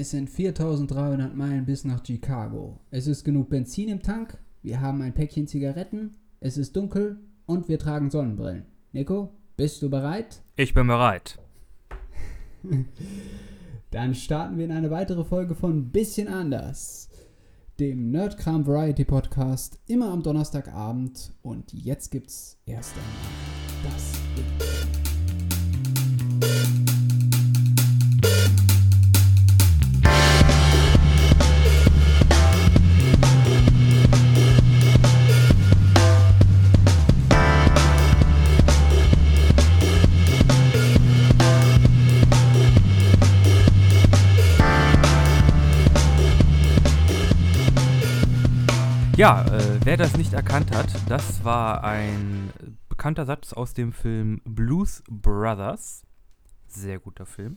Es sind 4300 Meilen bis nach Chicago. Es ist genug Benzin im Tank. Wir haben ein Päckchen Zigaretten. Es ist dunkel und wir tragen Sonnenbrillen. Nico, bist du bereit? Ich bin bereit. Dann starten wir in eine weitere Folge von Bisschen anders, dem Nerdkram Variety Podcast, immer am Donnerstagabend. Und jetzt gibt's erst einmal das Intro. Ja, äh, wer das nicht erkannt hat, das war ein bekannter Satz aus dem Film Blues Brothers. Sehr guter Film.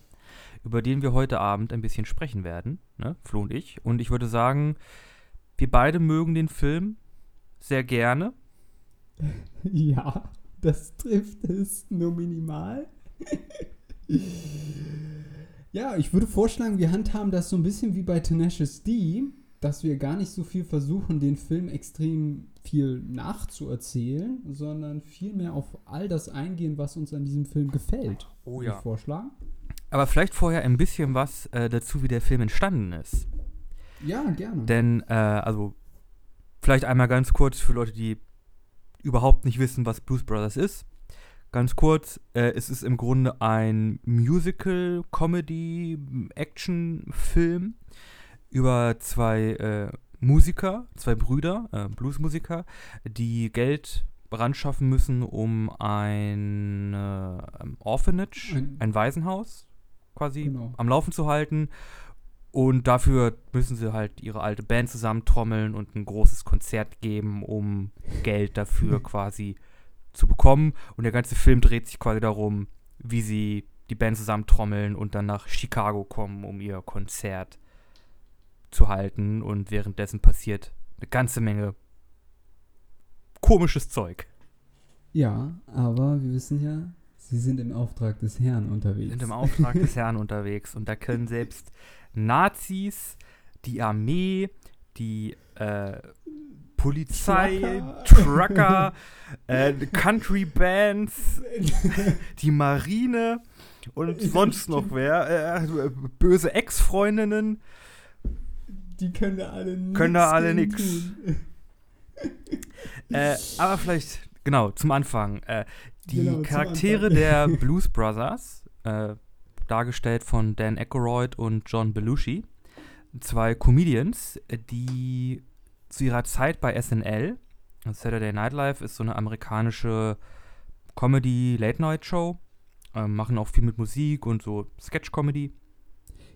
Über den wir heute Abend ein bisschen sprechen werden, ne? Flo und ich. Und ich würde sagen, wir beide mögen den Film sehr gerne. Ja, das trifft es nur minimal. ja, ich würde vorschlagen, wir handhaben das so ein bisschen wie bei Tenacious D, dass wir gar nicht so viel versuchen, den Film extrem viel nachzuerzählen, sondern vielmehr auf all das eingehen, was uns an diesem Film gefällt. Oh ja. vorschlagen. Aber vielleicht vorher ein bisschen was äh, dazu, wie der Film entstanden ist. Ja, gerne. Denn, äh, also, vielleicht einmal ganz kurz für Leute, die überhaupt nicht wissen, was Blues Brothers ist. Ganz kurz, äh, es ist im Grunde ein Musical, Comedy, Action-Film über zwei äh, Musiker, zwei Brüder, äh, Bluesmusiker, die Geld ran schaffen müssen, um ein äh, Orphanage, Ein- ein Waisenhaus quasi Genau. am Laufen zu halten. Und dafür müssen sie halt ihre alte Band zusammentrommeln und ein großes Konzert geben, um Geld dafür quasi zu bekommen. Und der ganze Film dreht sich quasi darum, wie sie die Band zusammentrommeln und dann nach Chicago kommen, um ihr Konzert zu halten. Und währenddessen passiert eine ganze Menge komisches Zeug. Ja, aber wir wissen ja, sie sind im Auftrag des Herrn unterwegs. sind im Auftrag des Herrn unterwegs und da können selbst Nazis, die Armee, die äh, Polizei, Trucker. Trucker, äh, Country Bands, die Marine und sonst noch wer, äh, böse Ex-Freundinnen, Die können da alle nix Können da alle tun. Äh, aber vielleicht, genau, zum Anfang. Äh, die Genau, Charaktere Anfang. der Blues Brothers, äh, dargestellt von Dan Aykroyd und John Belushi, zwei Comedians, die zu ihrer Zeit bei SNL, Saturday Night Live ist so eine amerikanische Comedy-Late-Night-Show, äh, machen auch viel mit Musik und so Sketch-Comedy.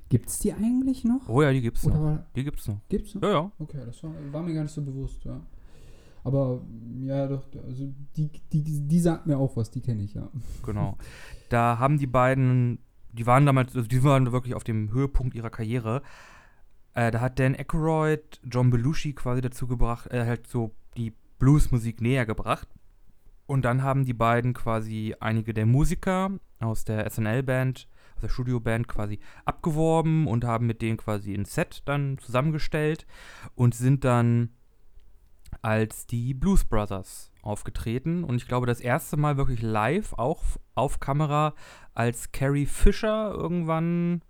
Gibt's die eigentlich noch? Oh ja, die gibt's Oder noch. war, Die gibt's noch. gibt's noch? Ja, ja. Okay, das war, war mir gar nicht so bewusst, ja. Aber ja, doch, also die, die, die sagt mir auch was, die kenne ich, ja. Genau. Da haben die beiden, die waren damals, also die waren wirklich auf dem Höhepunkt ihrer Karriere. Äh, da hat Dan Aykroyd John Belushi quasi dazu gebracht, äh, halt so die Bluesmusik näher gebracht. Und dann haben die beiden quasi einige der Musiker aus der SNL-Band, aus der Studio-Band quasi abgeworben und haben mit denen quasi ein Set dann zusammengestellt und sind dann als die Blues Brothers aufgetreten. Und ich glaube, das erste Mal wirklich live, auch auf Kamera, als Carrie Fisher irgendwann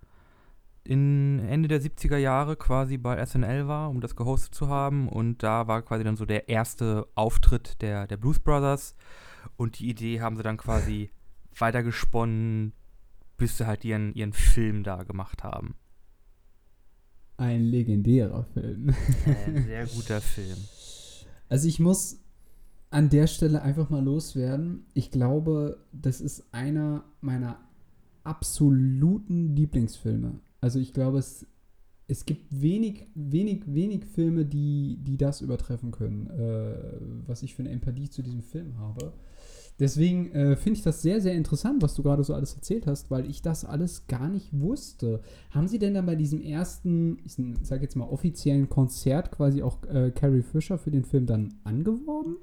in Ende der 70er Jahre quasi bei SNL war, um das gehostet zu haben. Und da war quasi dann so der erste Auftritt der, der Blues Brothers. Und die Idee haben sie dann quasi weitergesponnen, bis sie halt ihren, ihren Film da gemacht haben. Ein legendärer Film. Ein sehr guter Film. Also ich muss an der Stelle einfach mal loswerden. Ich glaube, das ist einer meiner absoluten Lieblingsfilme. Also ich glaube, es, es gibt wenig, wenig, wenig Filme, die, die das übertreffen können, äh, was ich für eine Empathie zu diesem Film habe. Deswegen äh, finde ich das sehr, sehr interessant, was du gerade so alles erzählt hast, weil ich das alles gar nicht wusste. Haben Sie denn dann bei diesem ersten, ich sage jetzt mal offiziellen Konzert quasi auch äh, Carrie Fisher für den Film dann angeworben?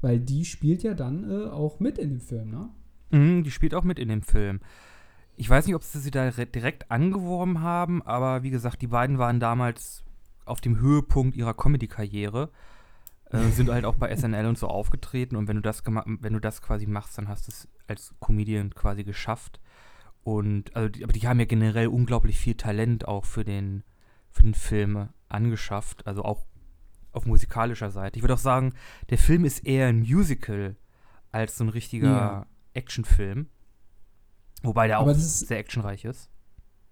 Weil die spielt ja dann äh, auch mit in dem Film, ne? Mhm, die spielt auch mit in dem Film. ich weiß nicht, ob sie sie da direkt angeworben haben, aber wie gesagt, die beiden waren damals auf dem Höhepunkt ihrer Comedy-Karriere. Äh, sind halt auch bei SNL und so aufgetreten und wenn du das wenn du das quasi machst, dann hast du es als Comedian quasi geschafft. Und also die, aber die haben ja generell unglaublich viel Talent auch für den für den Film angeschafft, also auch auf musikalischer Seite. Ich würde auch sagen, der Film ist eher ein Musical als so ein richtiger ja. Actionfilm. Wobei der auch ist, sehr actionreich ist.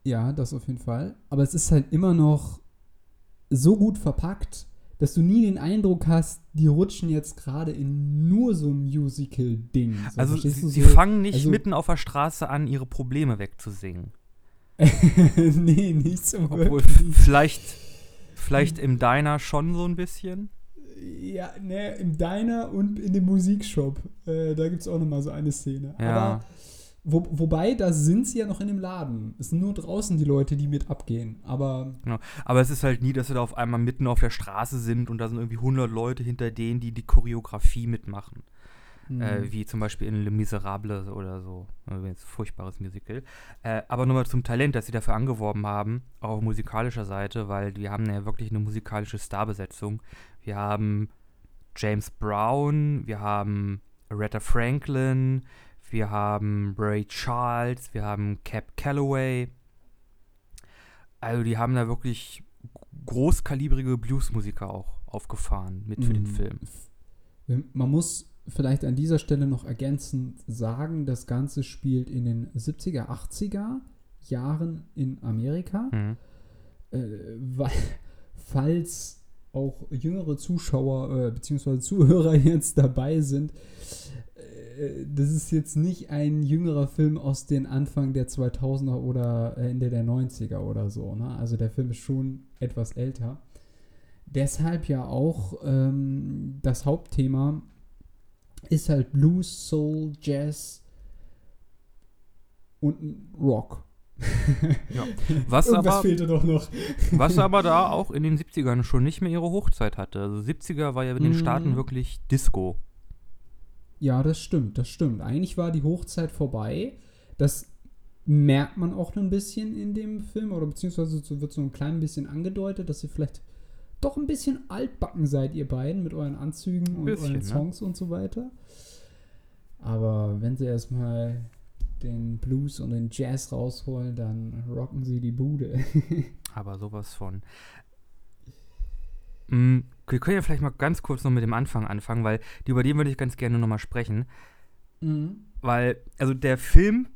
Ja, das auf jeden Fall. Aber es ist halt immer noch so gut verpackt, dass du nie den Eindruck hast, die rutschen jetzt gerade in nur so ein Musical-Ding. So, also sie, sie so, fangen nicht also, mitten auf der Straße an, ihre Probleme wegzusingen. nee, nicht so Obwohl, vielleicht, vielleicht im Diner schon so ein bisschen. Ja, ne, im Diner und in dem Musikshop. Äh, da gibt es auch nochmal so eine Szene. Ja. Aber wo, wobei, da sind sie ja noch in dem Laden. Es sind nur draußen die Leute, die mit abgehen. Aber. Genau. Aber es ist halt nie, dass sie da auf einmal mitten auf der Straße sind und da sind irgendwie 100 Leute hinter denen, die die Choreografie mitmachen. Mhm. Äh, wie zum Beispiel in Le Miserable oder so. Ein furchtbares Musical. Äh, aber nochmal zum Talent, das sie dafür angeworben haben, auch auf musikalischer Seite, weil wir haben ja wirklich eine musikalische Starbesetzung. Wir haben James Brown, wir haben Aretha Franklin, wir haben Ray Charles, wir haben Cap Calloway. Also die haben da wirklich großkalibrige Bluesmusiker auch aufgefahren mit für mm. den mhm. Film. Man muss vielleicht an dieser Stelle noch ergänzend sagen, das Ganze spielt in den 70er, 80er Jahren in Amerika. Mhm. Äh, weil, falls auch jüngere Zuschauer äh, bzw. Zuhörer jetzt dabei sind, äh, das ist jetzt nicht ein jüngerer Film aus den Anfang der 2000er oder Ende der 90er oder so. Ne? Also der Film ist schon etwas älter. Deshalb ja auch ähm, das Hauptthema ist halt Blues, Soul, Jazz und Rock. Ja. Was aber, fehlte doch noch. was aber da auch in den 70ern schon nicht mehr ihre Hochzeit hatte. Also 70er war ja in den mm. Staaten wirklich Disco. Ja, das stimmt, das stimmt. Eigentlich war die Hochzeit vorbei. Das merkt man auch ein bisschen in dem Film, oder beziehungsweise wird so ein klein bisschen angedeutet, dass ihr vielleicht doch ein bisschen altbacken seid, ihr beiden, mit euren Anzügen und bisschen, euren ne? Songs ne? und so weiter. Aber wenn sie erstmal den Blues und den Jazz rausholen, dann rocken sie die Bude. Aber sowas von. Mm, wir können ja vielleicht mal ganz kurz noch mit dem Anfang anfangen, weil über den würde ich ganz gerne nochmal sprechen. Mhm. Weil, also der Film,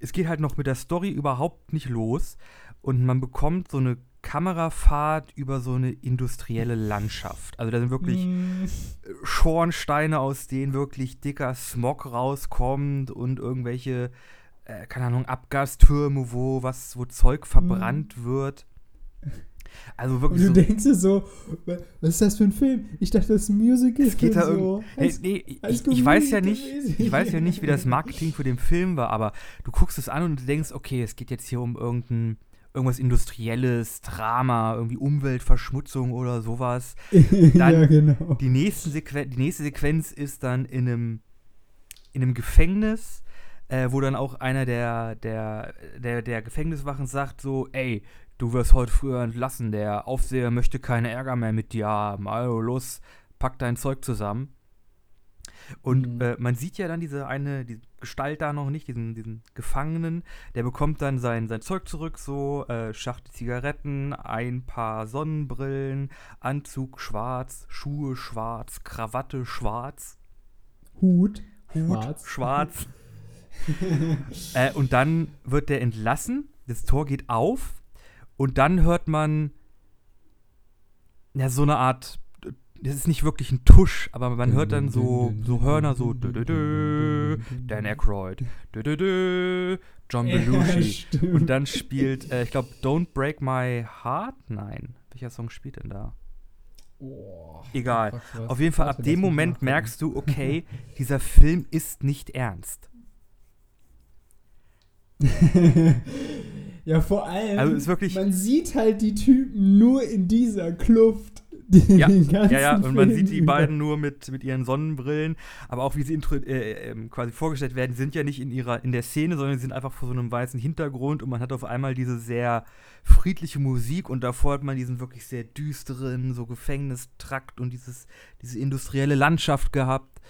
es geht halt noch mit der Story überhaupt nicht los und man bekommt so eine Kamerafahrt über so eine industrielle Landschaft. Also da sind wirklich mm. Schornsteine, aus denen wirklich dicker Smog rauskommt und irgendwelche, äh, keine Ahnung, Abgastürme, wo was, wo Zeug verbrannt mm. wird. Also wirklich. Und du so, denkst dir so, was ist das für ein Film? Ich dachte, das ist ein Musical. Es geht da so. Hey, nee, ich, ich, weiß ja nicht, ich weiß ja nicht, wie das Marketing für den Film war, aber du guckst es an und du denkst, okay, es geht jetzt hier um irgendein irgendwas Industrielles, Drama, irgendwie Umweltverschmutzung oder sowas. Dann ja, genau. Die, nächste die nächste Sequenz ist dann in einem, in einem Gefängnis, äh, wo dann auch einer der, der, der, der Gefängniswachen sagt so, ey, du wirst heute früher entlassen, der Aufseher möchte keine Ärger mehr mit dir haben, also los, pack dein Zeug zusammen. Und mhm. äh, man sieht ja dann diese eine die Gestalt da noch nicht, diesen, diesen Gefangenen. Der bekommt dann sein, sein Zeug zurück, so äh, Schachtel Zigaretten, ein paar Sonnenbrillen, Anzug schwarz, Schuhe schwarz, Krawatte schwarz. Hut, Hut schwarz. schwarz. äh, und dann wird der entlassen, das Tor geht auf und dann hört man ja so eine Art das ist nicht wirklich ein Tusch, aber man hört dann so, so Hörner, so Dan Aykroyd, John Belushi. Ja, und dann spielt, äh, ich glaube, Don't Break My Heart? Nein. Welcher Song spielt denn da? Oh, Egal. Auf jeden Fall, ab dem Moment merkst du, okay, dieser Film ist nicht ernst. ja, vor allem, also ist wirklich man sieht halt die Typen nur in dieser Kluft Den Ja, ganzen Ja, ja, und man Film sieht die über. beiden nur mit, mit ihren Sonnenbrillen, aber auch wie sie intro, äh, ähm, quasi vorgestellt werden, die sind ja nicht in ihrer in der Szene, sondern sie sind einfach vor so einem weißen Hintergrund und man hat auf einmal diese sehr friedliche Musik und davor hat man diesen wirklich sehr düsteren, so Gefängnistrakt und dieses, diese industrielle Landschaft gehabt.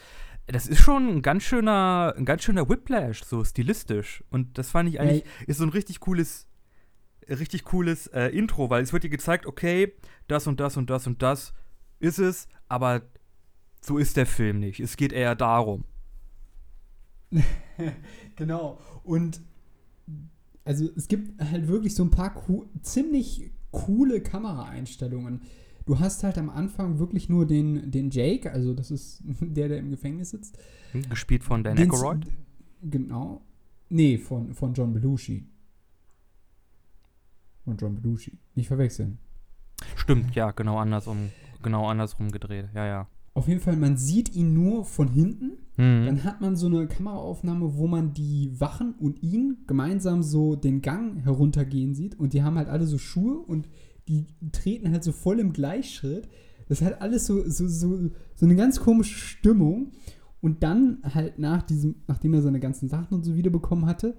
Das ist schon ein ganz schöner, ein ganz schöner Whiplash, so stilistisch. Und das fand ich eigentlich, ist so ein richtig cooles, richtig cooles äh, Intro, weil es wird dir gezeigt, okay, das und das und das und das ist es, aber so ist der Film nicht. Es geht eher darum. genau. Und also es gibt halt wirklich so ein paar coo ziemlich coole Kameraeinstellungen. Du hast halt am Anfang wirklich nur den, den Jake, also das ist der, der im Gefängnis sitzt. Gespielt von Dan Aykroyd. Genau. Nee, von, von John Belushi. Von John Belushi. Nicht verwechseln. Stimmt, ja, genau andersrum, genau andersrum gedreht. Ja, ja. Auf jeden Fall, man sieht ihn nur von hinten. Mhm. Dann hat man so eine Kameraaufnahme, wo man die Wachen und ihn gemeinsam so den Gang heruntergehen sieht. Und die haben halt alle so Schuhe und die treten halt so voll im Gleichschritt. Das hat alles so, so, so, so eine ganz komische Stimmung. Und dann halt nach diesem, nachdem er seine ganzen Sachen und so wiederbekommen hatte,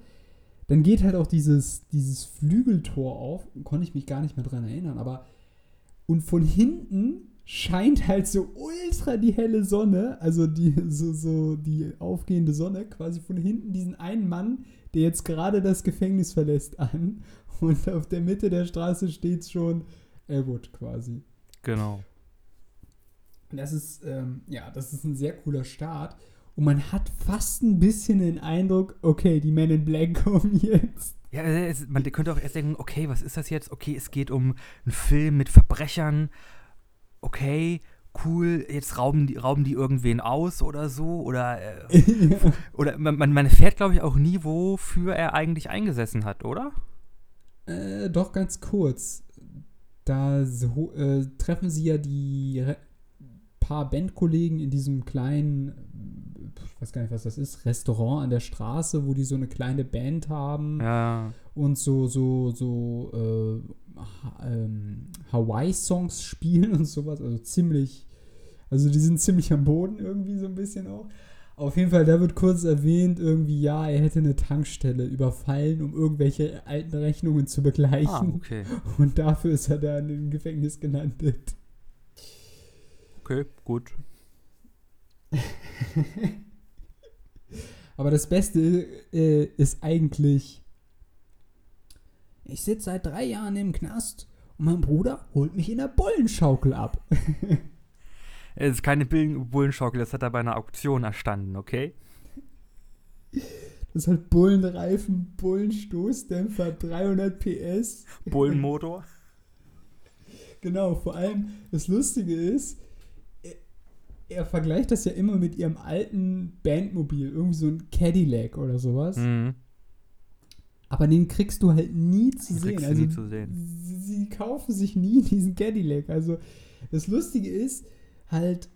dann geht halt auch dieses, dieses Flügeltor auf. Konnte ich mich gar nicht mehr dran erinnern, aber und von hinten scheint halt so ultra die helle Sonne, also die, so, so die aufgehende Sonne, quasi von hinten diesen einen Mann, der jetzt gerade das Gefängnis verlässt, an. Und auf der Mitte der Straße steht schon Elwood quasi. Genau. Und das ist, ähm, ja, das ist ein sehr cooler Start. Und man hat fast ein bisschen den Eindruck, okay, die Men in Black kommen jetzt. Ja, es, man könnte auch erst denken, okay, was ist das jetzt? Okay, es geht um einen Film mit Verbrechern. Okay, cool, jetzt rauben die, rauben die irgendwen aus oder so. Oder, äh, oder man, man, man erfährt, glaube ich, auch nie, wofür er eigentlich eingesessen hat, oder? Äh, doch ganz kurz. Da so, äh, treffen sie ja die paar Bandkollegen in diesem kleinen, äh, ich weiß gar nicht, was das ist, Restaurant an der Straße, wo die so eine kleine Band haben Ja. und so, so, so äh, ähm, Hawaii-Songs spielen und sowas. Also ziemlich, also die sind ziemlich am Boden irgendwie so ein bisschen auch. Auf jeden Fall, da wird kurz erwähnt, irgendwie, ja, er hätte eine Tankstelle überfallen, um irgendwelche alten Rechnungen zu begleichen. Ah, okay. Und dafür ist er dann im Gefängnis gelandet. Okay, gut. Aber das Beste äh, ist eigentlich, ich sitze seit drei Jahren im Knast und mein Bruder holt mich in der Bullenschaukel ab. Es ist keine Bullenschaukel, das hat er bei einer Auktion erstanden, okay? Das hat Bullenreifen, Bullenstoßdämpfer, 300 PS. Bullenmotor. Genau, vor allem das Lustige ist, er vergleicht das ja immer mit ihrem alten Bandmobil, irgendwie so ein Cadillac oder sowas. Mhm. Aber den kriegst du halt nie zu Den sehen. Also nie zu sehen. Sie, sie kaufen sich nie diesen Cadillac. Also das Lustige ist halt,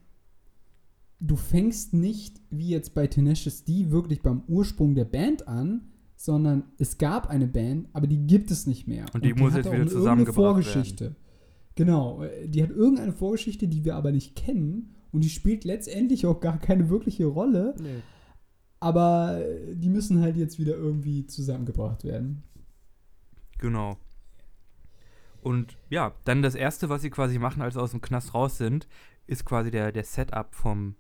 du fängst nicht wie jetzt bei Tenacious D wirklich beim Ursprung der Band an, sondern es gab eine Band, aber die gibt es nicht mehr. Und die muss hat jetzt auch wieder zusammengebracht irgendeine Vorgeschichte. Genau, äh, die hat irgendeine Vorgeschichte, die wir aber nicht kennen und die spielt letztendlich auch gar keine wirkliche Rolle, Nee. aber die müssen halt jetzt wieder irgendwie zusammengebracht werden. Genau. Und ja, dann das Erste, was sie quasi machen, als sie aus dem Knast raus sind, ist quasi der, der Setup vom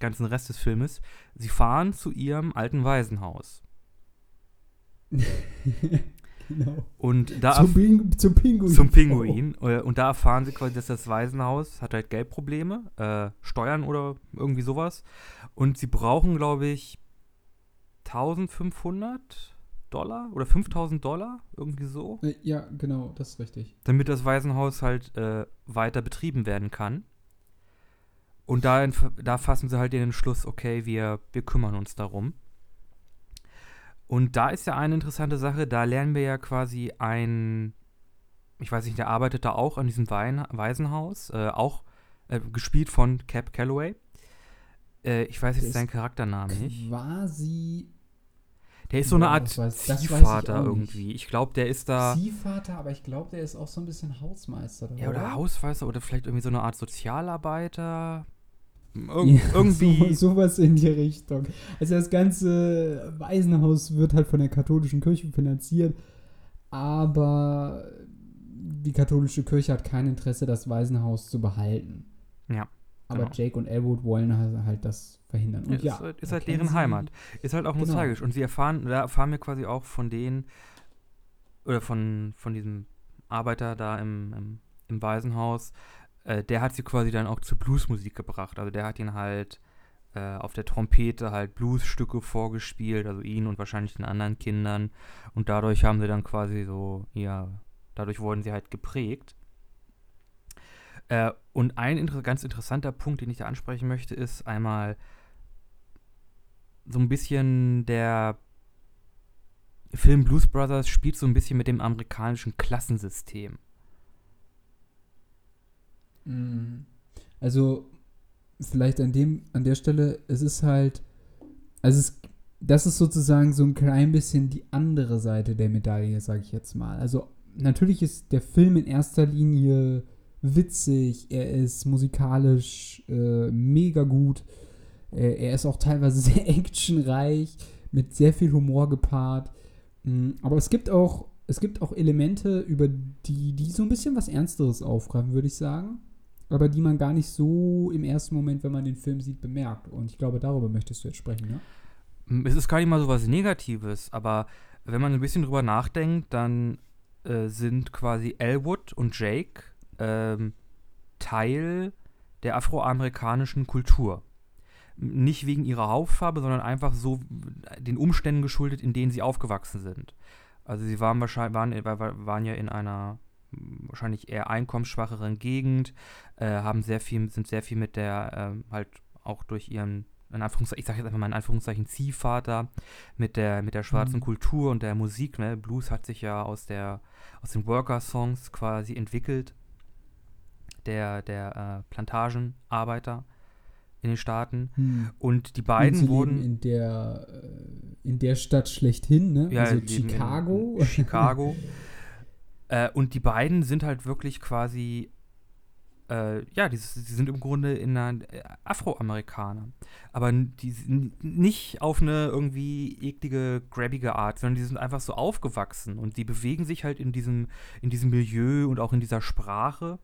ganzen Rest des Filmes. Sie fahren zu ihrem alten Waisenhaus. genau. Und da Zum, Ping zum Pinguin. zum Pinguin. Äh, Und da erfahren sie quasi, dass das Waisenhaus hat halt Geldprobleme, äh, Steuern oder irgendwie sowas. Und sie brauchen, glaube ich, 1500 Dollar oder 5000 Dollar, irgendwie so, Äh, Ja, genau, das ist richtig. damit das Waisenhaus halt äh, weiter betrieben werden kann. Und da, da fassen sie halt den Entschluss, okay, wir, wir kümmern uns darum. Und da ist ja eine interessante Sache, da lernen wir ja quasi ein, ich weiß nicht, der arbeitet da auch an diesem Wein, Waisenhaus, äh, auch äh, gespielt von Cap Calloway. Äh, ich weiß jetzt seinen Charakternamen nicht. Quasi. Der ist so eine Art Ziehvater irgendwie. Ich glaube, der ist da. Ziehvater, aber ich glaube, der ist auch so ein bisschen Hausmeister. Ja, oder Hausmeister oder vielleicht irgendwie so eine Art Sozialarbeiter. Irg Ja, irgendwie. So, sowas in die Richtung. Also das ganze Waisenhaus wird halt von der katholischen Kirche finanziert, aber die katholische Kirche hat kein Interesse, das Waisenhaus zu behalten. Ja, Aber genau. Jake und Elwood wollen halt, das verhindern. Und Ja, ja, ist halt, ist halt deren Heimat. Ist halt auch Genau. nostalgisch. Und sie erfahren, da erfahren wir quasi auch von denen, oder von, von diesem Arbeiter da im, im, im Waisenhaus, äh, der hat sie quasi dann auch zur Bluesmusik gebracht. Also der hat ihn halt äh, auf der Trompete halt Bluesstücke vorgespielt, also ihn und wahrscheinlich den anderen Kindern. Und dadurch haben sie dann quasi so, ja, dadurch wurden sie halt geprägt. Äh, und ein inter ganz interessanter Punkt, den ich da ansprechen möchte, ist einmal so ein bisschen der Film Blues Brothers spielt so ein bisschen mit dem amerikanischen Klassensystem. Mhm. Also, vielleicht an dem, an der Stelle, es ist halt, also es, das ist sozusagen so ein klein bisschen die andere Seite der Medaille, sage ich jetzt mal. Also, natürlich ist der Film in erster Linie witzig, er ist musikalisch äh, mega gut, äh, er ist auch teilweise sehr actionreich, mit sehr viel Humor gepaart. Mm, Aber es gibt auch, es gibt auch Elemente, über die, die so ein bisschen was Ernsteres aufgreifen, würde ich sagen. Aber die man gar nicht so im ersten Moment, wenn man den Film sieht, bemerkt. Und ich glaube, darüber möchtest du jetzt sprechen, ne? M, Es ist gar nicht mal so was Negatives, aber wenn man ein bisschen drüber nachdenkt, dann äh, sind quasi Elwood und Jake ähm, Teil der afroamerikanischen Kultur. Nicht wegen ihrer Hautfarbe, sondern einfach so den Umständen geschuldet, in denen sie aufgewachsen sind. Also sie waren wahrscheinlich waren, war- waren ja in einer wahrscheinlich eher einkommensschwacheren Gegend, äh, haben sehr viel, sind sehr viel mit der ähm, halt auch durch ihren in Anführungszeichen, ich sage jetzt einfach mal in Anführungszeichen Ziehvater mit der mit der schwarzen Mhm. Kultur und der Musik, ne? Blues hat sich ja aus der aus den Worker-Songs quasi entwickelt, der der äh, Plantagenarbeiter in den Staaten und die Und beiden sie wurden in der, äh, in der Stadt schlechthin, ne? Ja, also Chicago. Chicago. äh, und die beiden sind halt wirklich quasi, äh, ja, die, sie sind im Grunde in einer äh, Afroamerikaner. Aber die sind nicht auf eine irgendwie eklige, grabbige Art, sondern die sind einfach so aufgewachsen und die bewegen sich halt in diesem, in diesem Milieu und auch in dieser Sprache.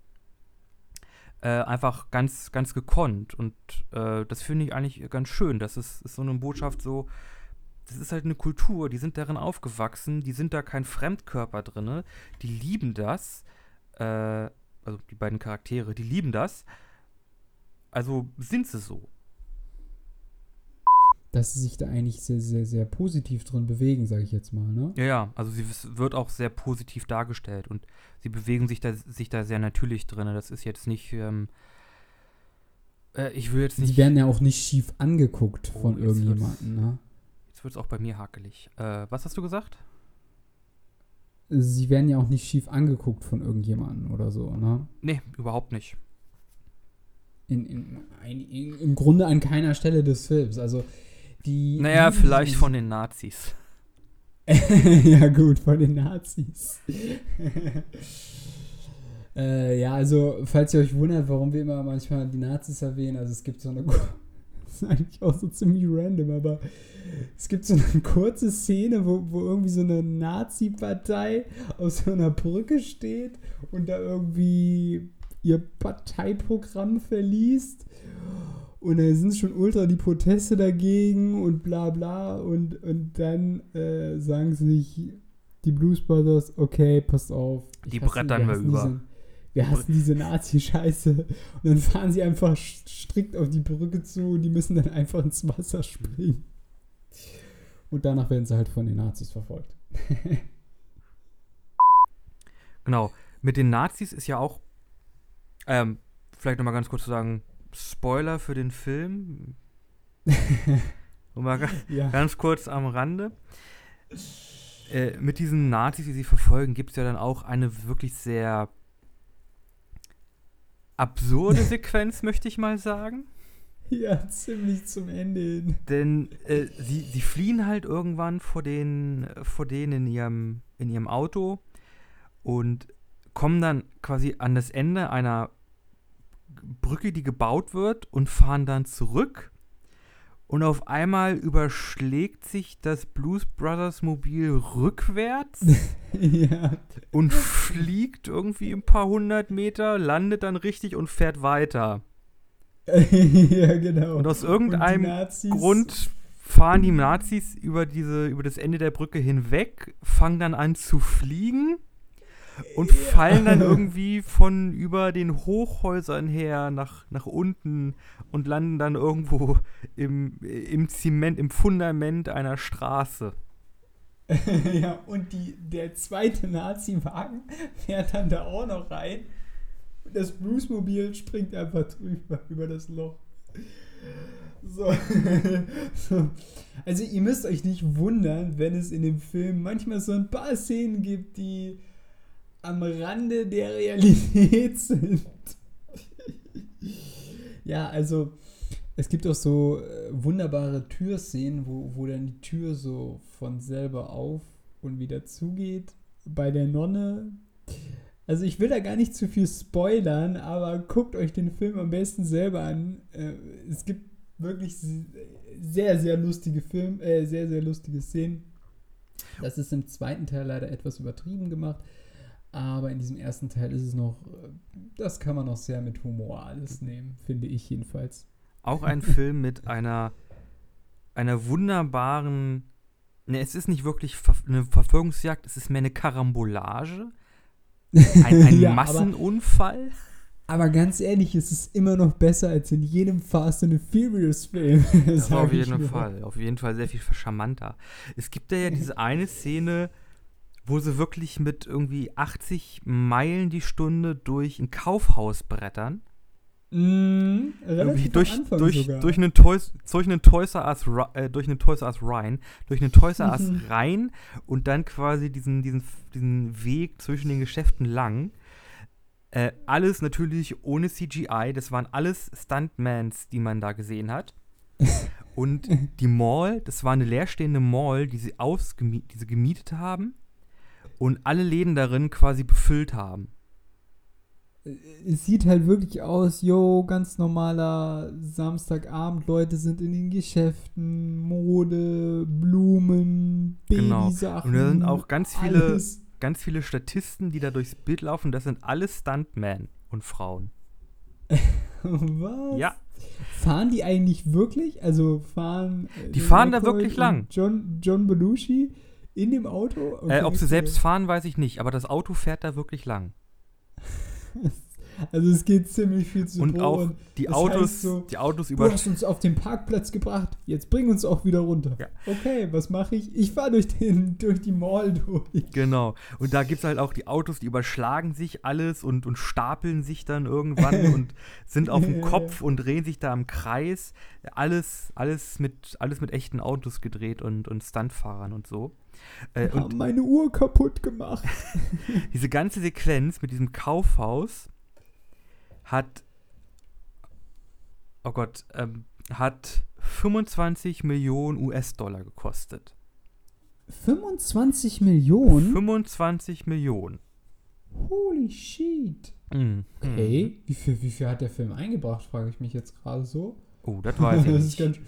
Äh, einfach ganz, ganz gekonnt. Und äh, das finde ich eigentlich ganz schön. Das ist, ist so eine Botschaft so, das ist halt eine Kultur, die sind darin aufgewachsen, die sind da kein Fremdkörper drinne, die lieben das, äh, also die beiden Charaktere, die lieben das, also sind sie so. Dass sie sich da eigentlich sehr, sehr, sehr positiv drin bewegen, sage ich jetzt mal, ne? Ja, ja, also sie wird auch sehr positiv dargestellt und sie bewegen sich da, sich da sehr natürlich drinne. Das ist jetzt nicht, ähm, äh, ich will jetzt nicht, Sie werden ja auch nicht schief angeguckt Oh, von irgendjemandem, ne? Jetzt wird es auch bei mir hakelig. Äh, was hast du gesagt? Sie werden ja auch nicht schief angeguckt von irgendjemandem oder so, ne? Nee, überhaupt nicht. In, in, in, Im Grunde an keiner Stelle des Films. Also die. Naja, die- vielleicht von den Nazis. ja, gut, von den Nazis. äh, ja, also, falls ihr euch wundert, warum wir immer manchmal die Nazis erwähnen, also es gibt so eine. Das ist eigentlich auch so ziemlich random, aber es gibt so eine kurze Szene, wo, wo irgendwie so eine Nazi-Partei auf so einer Brücke steht und da irgendwie ihr Parteiprogramm verliest. Und da sind schon ultra die Proteste dagegen und bla bla. Und, und dann äh, sagen sich die Blues Brothers, okay, passt auf. Die brettern wir über. Diese, wir hassen diese Nazi-Scheiße. Und dann fahren sie einfach st- strikt auf die Brücke zu und die müssen dann einfach ins Wasser springen. Und danach werden sie halt von den Nazis verfolgt. Genau. Mit den Nazis ist ja auch, ähm, vielleicht nochmal ganz kurz zu sagen, Spoiler für den Film. Nur mal Ja. ganz kurz am Rande. Äh, mit diesen Nazis, die sie verfolgen, gibt es ja dann auch eine wirklich sehr absurde Sequenz, möchte ich mal sagen. Ja, ziemlich zum Ende hin. Denn äh, sie, sie fliehen halt irgendwann vor, den, vor denen in ihrem, in ihrem Auto und kommen dann quasi an das Ende einer Brücke, die gebaut wird und fahren dann zurück. Und auf einmal überschlägt sich das Blues Brothers Mobil rückwärts ja. und fliegt irgendwie ein paar hundert Meter, landet dann richtig und fährt weiter. ja, genau. Und aus Und irgendeinem Nazis- Grund fahren die Nazis über, diese, über das Ende der Brücke hinweg, fangen dann an zu fliegen und fallen dann irgendwie von über den Hochhäusern her nach, nach unten und landen dann irgendwo im, im Zement, im Fundament einer Straße. ja, und die, der zweite Nazi-Wagen fährt dann da auch noch rein. Und das Bluesmobil springt einfach drüber, über das Loch. So. so. Also ihr müsst euch nicht wundern, wenn es in dem Film manchmal so ein paar Szenen gibt, die am Rande der Realität sind. ja, also es gibt auch so äh, wunderbare Türszenen, wo, wo dann die Tür so von selber auf und wieder zugeht. Bei der Nonne. Also ich will da gar nicht zu viel spoilern, aber guckt euch den Film am besten selber an. Äh, es gibt wirklich se- sehr, sehr lustige Film, äh, sehr, sehr lustige Szenen. Das ist im zweiten Teil leider etwas übertrieben gemacht. Aber in diesem ersten Teil ist es noch, das kann man noch sehr mit Humor alles nehmen, finde ich jedenfalls. Auch ein Film mit einer, einer wunderbaren. Ne, es ist nicht wirklich eine Verfolgungsjagd, es ist mehr eine Karambolage. Ein, ein Ja, aber- Massenunfall. Aber ganz ehrlich, es ist immer noch besser als in jedem Fast and the Furious Film. Auf jeden. Fall. Auf jeden Fall sehr viel charmanter. Es gibt da ja diese eine Szene, wo sie wirklich mit irgendwie 80 Meilen die Stunde durch ein Kaufhaus brettern. Mm, Irgendwie durch, durch, sogar. durch, einen Toys, durch einen Toys R Us, äh, durch einen Toys R Us Rhein, durch einen Toys R Us Mhm. rein und dann quasi diesen, diesen, diesen Weg zwischen den Geschäften lang. Äh, alles natürlich ohne CGI. Das waren alles Stuntmans, die man da gesehen hat. Und die Mall, das war eine leerstehende Mall, die sie, die sie gemietet haben und alle Läden darin quasi befüllt haben. es sieht halt wirklich aus, yo, ganz normaler Samstagabend, Leute sind in den Geschäften, Mode, Blumen, Genau. Babysachen. Und da sind auch ganz viele- alles. Ganz viele Statisten, die da durchs Bild laufen, das sind alles Stuntmen und Frauen. Was? Ja. Fahren die eigentlich wirklich? Also fahren. äh, Die fahren da Aykroyd wirklich lang. John, John Belushi in dem Auto? Äh, ob sie Okay, selbst fahren, weiß ich nicht, aber das Auto fährt da wirklich lang. Also es geht ziemlich viel zu Und auch die das Autos, so, die Autos Du über. hast uns auf den Parkplatz gebracht, jetzt bring uns auch wieder runter. Ja. Okay, was mache ich? Ich fahre durch, den- durch die Mall durch. Genau. Und da gibt es halt auch die Autos, die überschlagen sich alles und, und stapeln sich dann irgendwann und sind auf dem Kopf und drehen sich da im Kreis. Alles, alles, mit, alles mit echten Autos gedreht und, und Stuntfahrern und so. Äh, und haben meine Uhr kaputt gemacht. diese ganze Sequenz mit diesem Kaufhaus hat, oh Gott, ähm, hat 25 Millionen US-Dollar gekostet. 25 Millionen? 25 Millionen. Holy shit. Mhm. Okay, wie viel, wie viel hat der Film eingebracht, frage ich mich jetzt gerade so. Oh, das weiß ich das, nicht. ganz,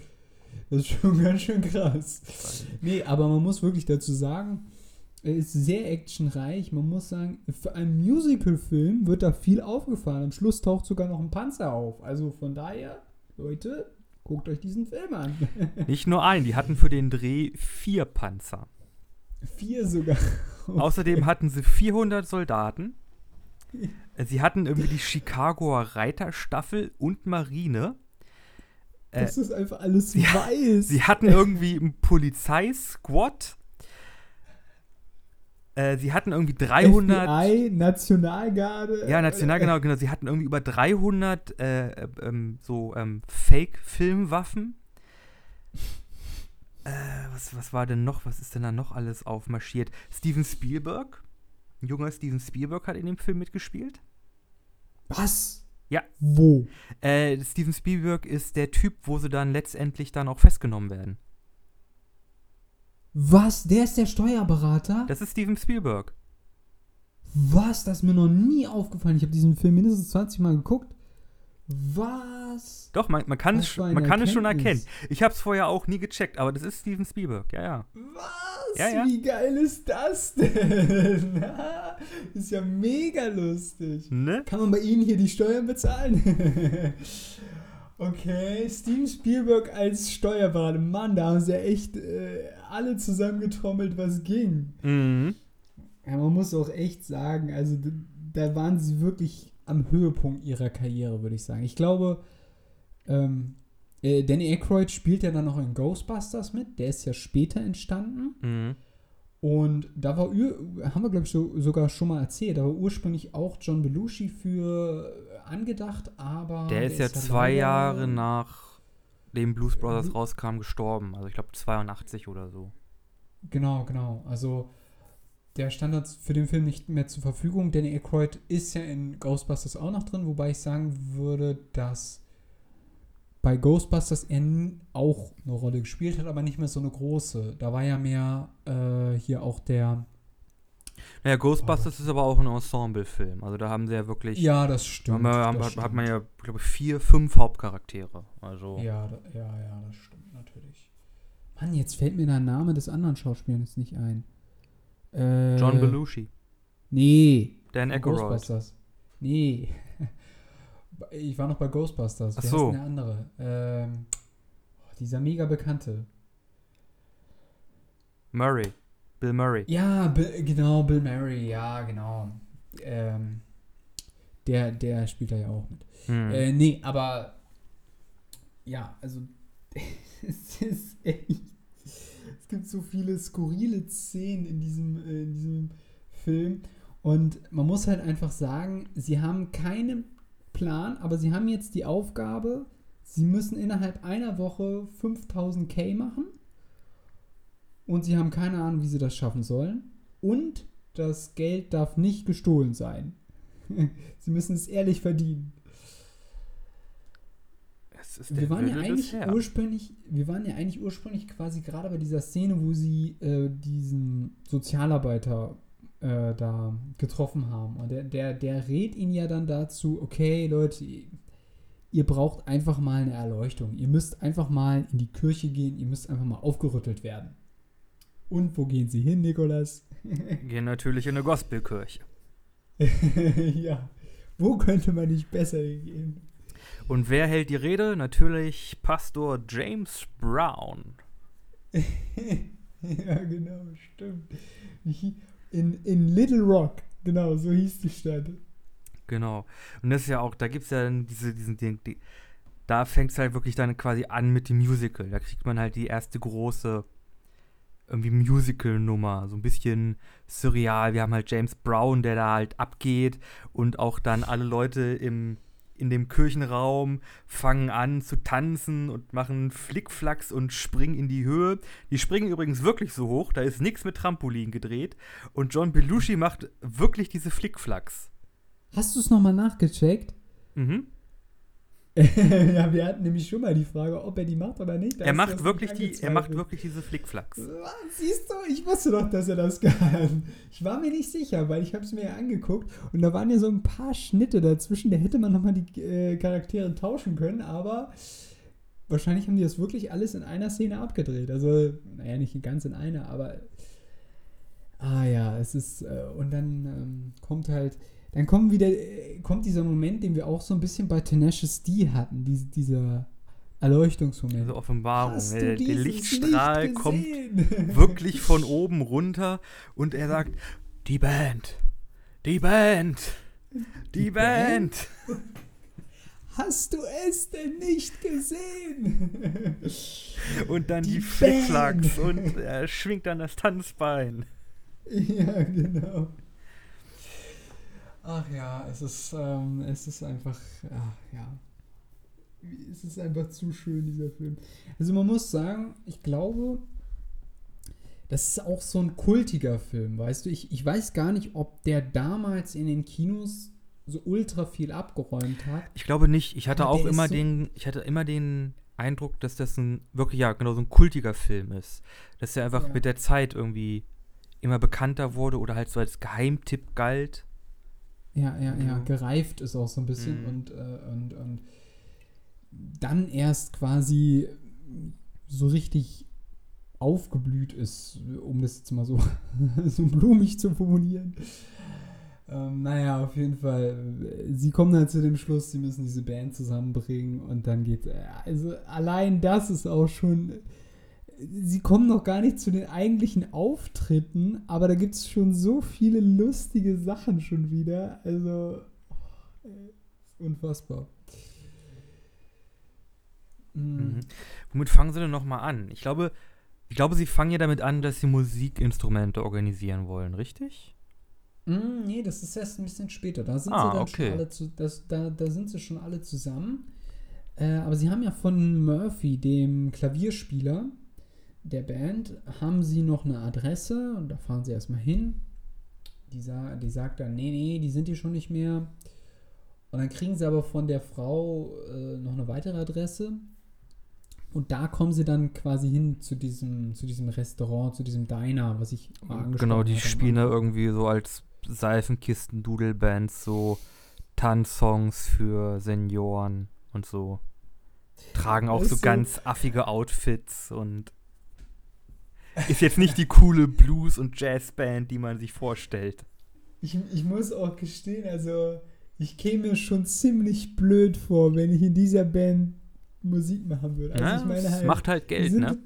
das ist schon ganz schön krass. Nee, aber man muss wirklich dazu sagen, er ist sehr actionreich. Man muss sagen, für einen Musical-Film wird da viel aufgefahren. Am Schluss taucht sogar noch ein Panzer auf. Also von daher, Leute, guckt euch diesen Film an. Nicht nur ein, die hatten für den Dreh vier Panzer. Vier sogar. Außerdem hatten sie 400 Soldaten. Sie hatten irgendwie die Chicagoer Reiterstaffel und Marine. Äh, Das ist einfach alles ja, weiß. Sie hatten irgendwie einen Polizeisquad. Äh, sie hatten irgendwie 300. FBI, Nationalgarde. Ja, national, genau, genau. Sie hatten irgendwie über 300 äh, äh, ähm, so ähm, Fake-Filmwaffen. Äh, was, was war denn noch? Was ist denn da noch alles aufmarschiert? Steven Spielberg. Ein junger Steven Spielberg hat in dem Film mitgespielt. Was? Ja. Wo? Äh, Steven Spielberg ist der Typ, wo sie dann letztendlich dann auch festgenommen werden. Was? Der ist der Steuerberater? Das ist Steven Spielberg. Was? Das ist mir noch nie aufgefallen. Ich habe diesen Film mindestens 20 Mal geguckt. Was? Doch, man, man kann, es, man kann es schon erkennen. Ich habe es vorher auch nie gecheckt, aber das ist Steven Spielberg. Ja, ja. Was? Ja, ja. Wie geil ist das denn? ist ja mega lustig. Ne? Kann man bei Ihnen hier die Steuern bezahlen? okay, Steven Spielberg als Steuerberater. Mann, da haben sie ja echt äh, alle zusammengetrommelt, was ging. Mhm. Ja, man muss auch echt sagen, also da waren sie wirklich am Höhepunkt ihrer Karriere, würde ich sagen. Ich glaube, ähm, äh, Danny Aykroyd spielt ja dann noch in Ghostbusters mit. Der ist ja später entstanden. Mhm. Und da war, haben wir, glaube ich, so, sogar schon mal erzählt, da war ursprünglich auch John Belushi für angedacht, aber. Der ist ja zwei leider- Jahre nach dem Blues Brothers rauskam gestorben. Also ich glaube 82 oder so. Genau, genau. Also der stand jetzt für den Film nicht mehr zur Verfügung. Danny Aykroyd ist ja in Ghostbusters auch noch drin, wobei ich sagen würde, dass bei Ghostbusters er n- auch eine Rolle gespielt hat, aber nicht mehr so eine große. Da war ja mehr äh, hier auch der. Naja, Ghostbusters ist aber auch ein Ensemble-Film. Also da haben sie ja wirklich. Ja, das da stimmt. haben, das hat, hat stimmt. man ja, glaube ich, vier, fünf Hauptcharaktere. Also. Ja, da, ja, ja, das stimmt natürlich. Mann, jetzt fällt mir der Name des anderen Schauspielers nicht ein. Äh, John Belushi. Nee. Dan Aykroyd. Ghostbusters. Nee. Ich war noch bei Ghostbusters. Ach Wie so. denn der andere? Ähm, oh, dieser mega bekannte. Murray. Bill Murray. Ja, Bill, genau, Bill Murray, ja, genau. Ähm, der, der spielt da ja auch mit. Hm. Äh, nee, aber ja, also es ist echt. Es gibt so viele skurrile Szenen in diesem, äh, in diesem Film. Und man muss halt einfach sagen, sie haben keinen Plan, aber sie haben jetzt die Aufgabe, sie müssen innerhalb einer Woche 5000 K machen. Und sie haben keine Ahnung, wie sie das schaffen sollen. Und das Geld darf nicht gestohlen sein. sie müssen es ehrlich verdienen. Ist der Wir waren ja eigentlich Herrn. ursprünglich, wir waren ja eigentlich ursprünglich quasi gerade bei dieser Szene, wo sie äh, diesen Sozialarbeiter äh, da getroffen haben. Und der, der, der rät ihnen ja dann dazu, okay, Leute, ihr braucht einfach mal eine Erleuchtung. Ihr müsst einfach mal in die Kirche gehen, ihr müsst einfach mal aufgerüttelt werden. Und wo gehen sie hin, Nikolas? Gehen natürlich in eine Gospelkirche. ja. Wo könnte man nicht besser hingehen? Und wer hält die Rede? Natürlich Pastor James Brown. ja, genau, stimmt. In, in Little Rock, genau, so hieß die Stadt. Genau. Und das ist ja auch, da gibt es ja dann diese, diesen, die, die, da fängt es halt wirklich dann quasi an mit dem Musical. Da kriegt man halt die erste große irgendwie Musical-Nummer, so ein bisschen surreal. Wir haben halt James Brown, der da halt abgeht und auch dann alle Leute im, in dem Kirchenraum fangen an zu tanzen und machen Flickflacks und springen in die Höhe. Die springen übrigens wirklich so hoch, da ist nichts mit Trampolin gedreht und John Belushi macht wirklich diese Flickflacks. Hast du es nochmal nachgecheckt? Mhm. ja, wir hatten nämlich schon mal die Frage, ob er die macht oder nicht. Da Er macht wirklich die, er macht wirklich diese Flickflacks. Siehst du, ich wusste doch, dass er das kann. Ich war mir nicht sicher, weil ich habe es mir ja angeguckt und da waren ja so ein paar Schnitte dazwischen, da hätte man nochmal die äh, Charaktere tauschen können, aber wahrscheinlich haben die das wirklich alles in einer Szene abgedreht. Also, naja, nicht ganz in einer, aber ah ja, es ist äh, und dann ähm, kommt halt, dann kommt wieder, äh, kommt dieser Moment, den wir auch so ein bisschen bei Tenacious D hatten, diese, dieser Erleuchtungsmoment. Diese Offenbarung. Du Der, der Lichtstrahl Licht kommt wirklich von oben runter und er sagt, die Band, die Band, die, Die Band. Hast du es denn nicht gesehen? Und dann die, Die Flickflacks Band. und er schwingt dann das Tanzbein. ja, genau. Ach ja, es ist, ähm, es ist einfach, ach ja. Es ist einfach zu schön, dieser Film. Also man muss sagen, ich glaube, das ist auch so ein kultiger Film, weißt du? Ich, ich weiß gar nicht, ob der damals in den Kinos so ultra viel abgeräumt hat. Ich glaube nicht. Ich hatte Aber auch immer so- den, ich hatte immer den Eindruck, dass das ein wirklich, ja, genau so ein kultiger Film ist. Dass er einfach Ja. mit der Zeit irgendwie immer bekannter wurde oder halt so als Geheimtipp galt. Ja, ja, ja, gereift ist auch so ein bisschen Mhm. und, äh, und, und dann erst quasi so richtig aufgeblüht ist, um das jetzt mal so, so blumig zu formulieren. Ähm, naja, auf jeden Fall. Sie kommen dann zu dem Schluss, sie müssen diese Band zusammenbringen und dann geht Also allein das ist auch schon. Sie kommen noch gar nicht zu den eigentlichen Auftritten, aber da gibt es schon so viele lustige Sachen schon wieder. Also. oh, ist unfassbar. Mm. Mhm. Womit fangen sie denn nochmal an? Ich glaube, ich glaube, sie fangen ja damit an, dass sie Musikinstrumente organisieren wollen, richtig? Mm, nee, das ist erst ein bisschen später. Da sind Ah, sie dann okay. schon alle zu, das, da, da sind sie schon alle zusammen. Äh, aber sie haben ja von Murphy, dem Klavierspieler der Band, haben sie noch eine Adresse und da fahren sie erstmal hin. Die, sa die sagt dann, nee, nee, die sind hier schon nicht mehr. Und dann kriegen sie aber von der Frau äh, noch eine weitere Adresse. Und da kommen sie dann quasi hin zu diesem, zu diesem Restaurant, zu diesem Diner, was ich mal angesprochen Genau, die am spielen da irgendwie so als Seifenkisten-Doodle-Bands so Tanzsongs für Senioren und so. Tragen auch so ganz affige Outfits und ist jetzt nicht die coole Blues- und Jazzband, die man sich vorstellt. Ich, ich muss auch gestehen, also ich käme mir schon ziemlich blöd vor, wenn ich in dieser Band Musik machen würde. Also Ja, ich meine es halt, macht halt Geld, sind, ne?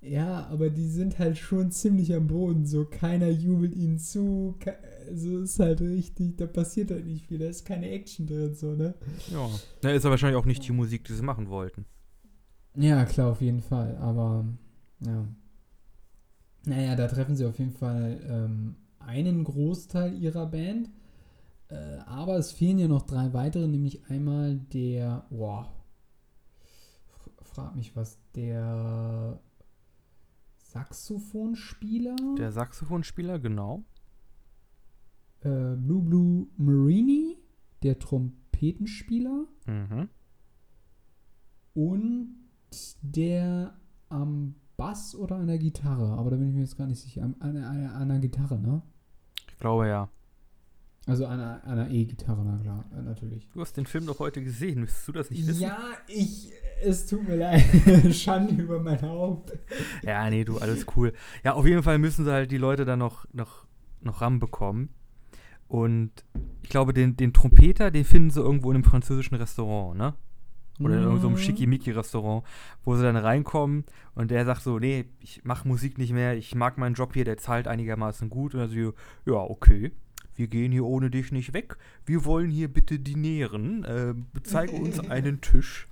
Ja, aber die sind halt schon ziemlich am Boden. So keiner jubelt ihnen zu. ke- Also ist halt richtig, da passiert halt nicht viel. Da ist keine Action drin, so, ne? Ja. Na, ist ja wahrscheinlich auch nicht die Musik, die sie machen wollten. Ja, klar, auf jeden Fall. Aber ja. Naja, da treffen sie auf jeden Fall ähm, einen Großteil ihrer Band. Äh, aber es fehlen ja noch drei weitere, nämlich einmal der, boah, frag mich was, der Saxophonspieler, Der Saxophonspieler, genau. äh, Blue Blue Marini, der Trompetenspieler Mhm. und der am Bass oder an der Gitarre, aber da bin ich mir jetzt gar nicht sicher. An, an, an, an der Gitarre, ne? Ich glaube ja. Also an einer, einer E-Gitarre, na klar, äh, natürlich. Du hast den Film doch heute gesehen, müsstest du das nicht wissen? Ja, ich, es tut mir leid. Schande über mein Haupt. Ja, nee, du, alles cool. Ja, auf jeden Fall müssen sie halt die Leute dann noch, noch, noch ranbekommen. Und ich glaube, den, den Trompeter, den finden sie irgendwo in einem französischen Restaurant, ne? Oder in irgendeinem Mhm. Schickimicki-Restaurant, wo sie dann reinkommen und der sagt so, nee, ich mache Musik nicht mehr, ich mag meinen Job hier, der zahlt einigermaßen gut. Und er so, ja, okay, wir gehen hier ohne dich nicht weg. Wir wollen hier bitte dinieren. Äh, zeige uns einen Tisch.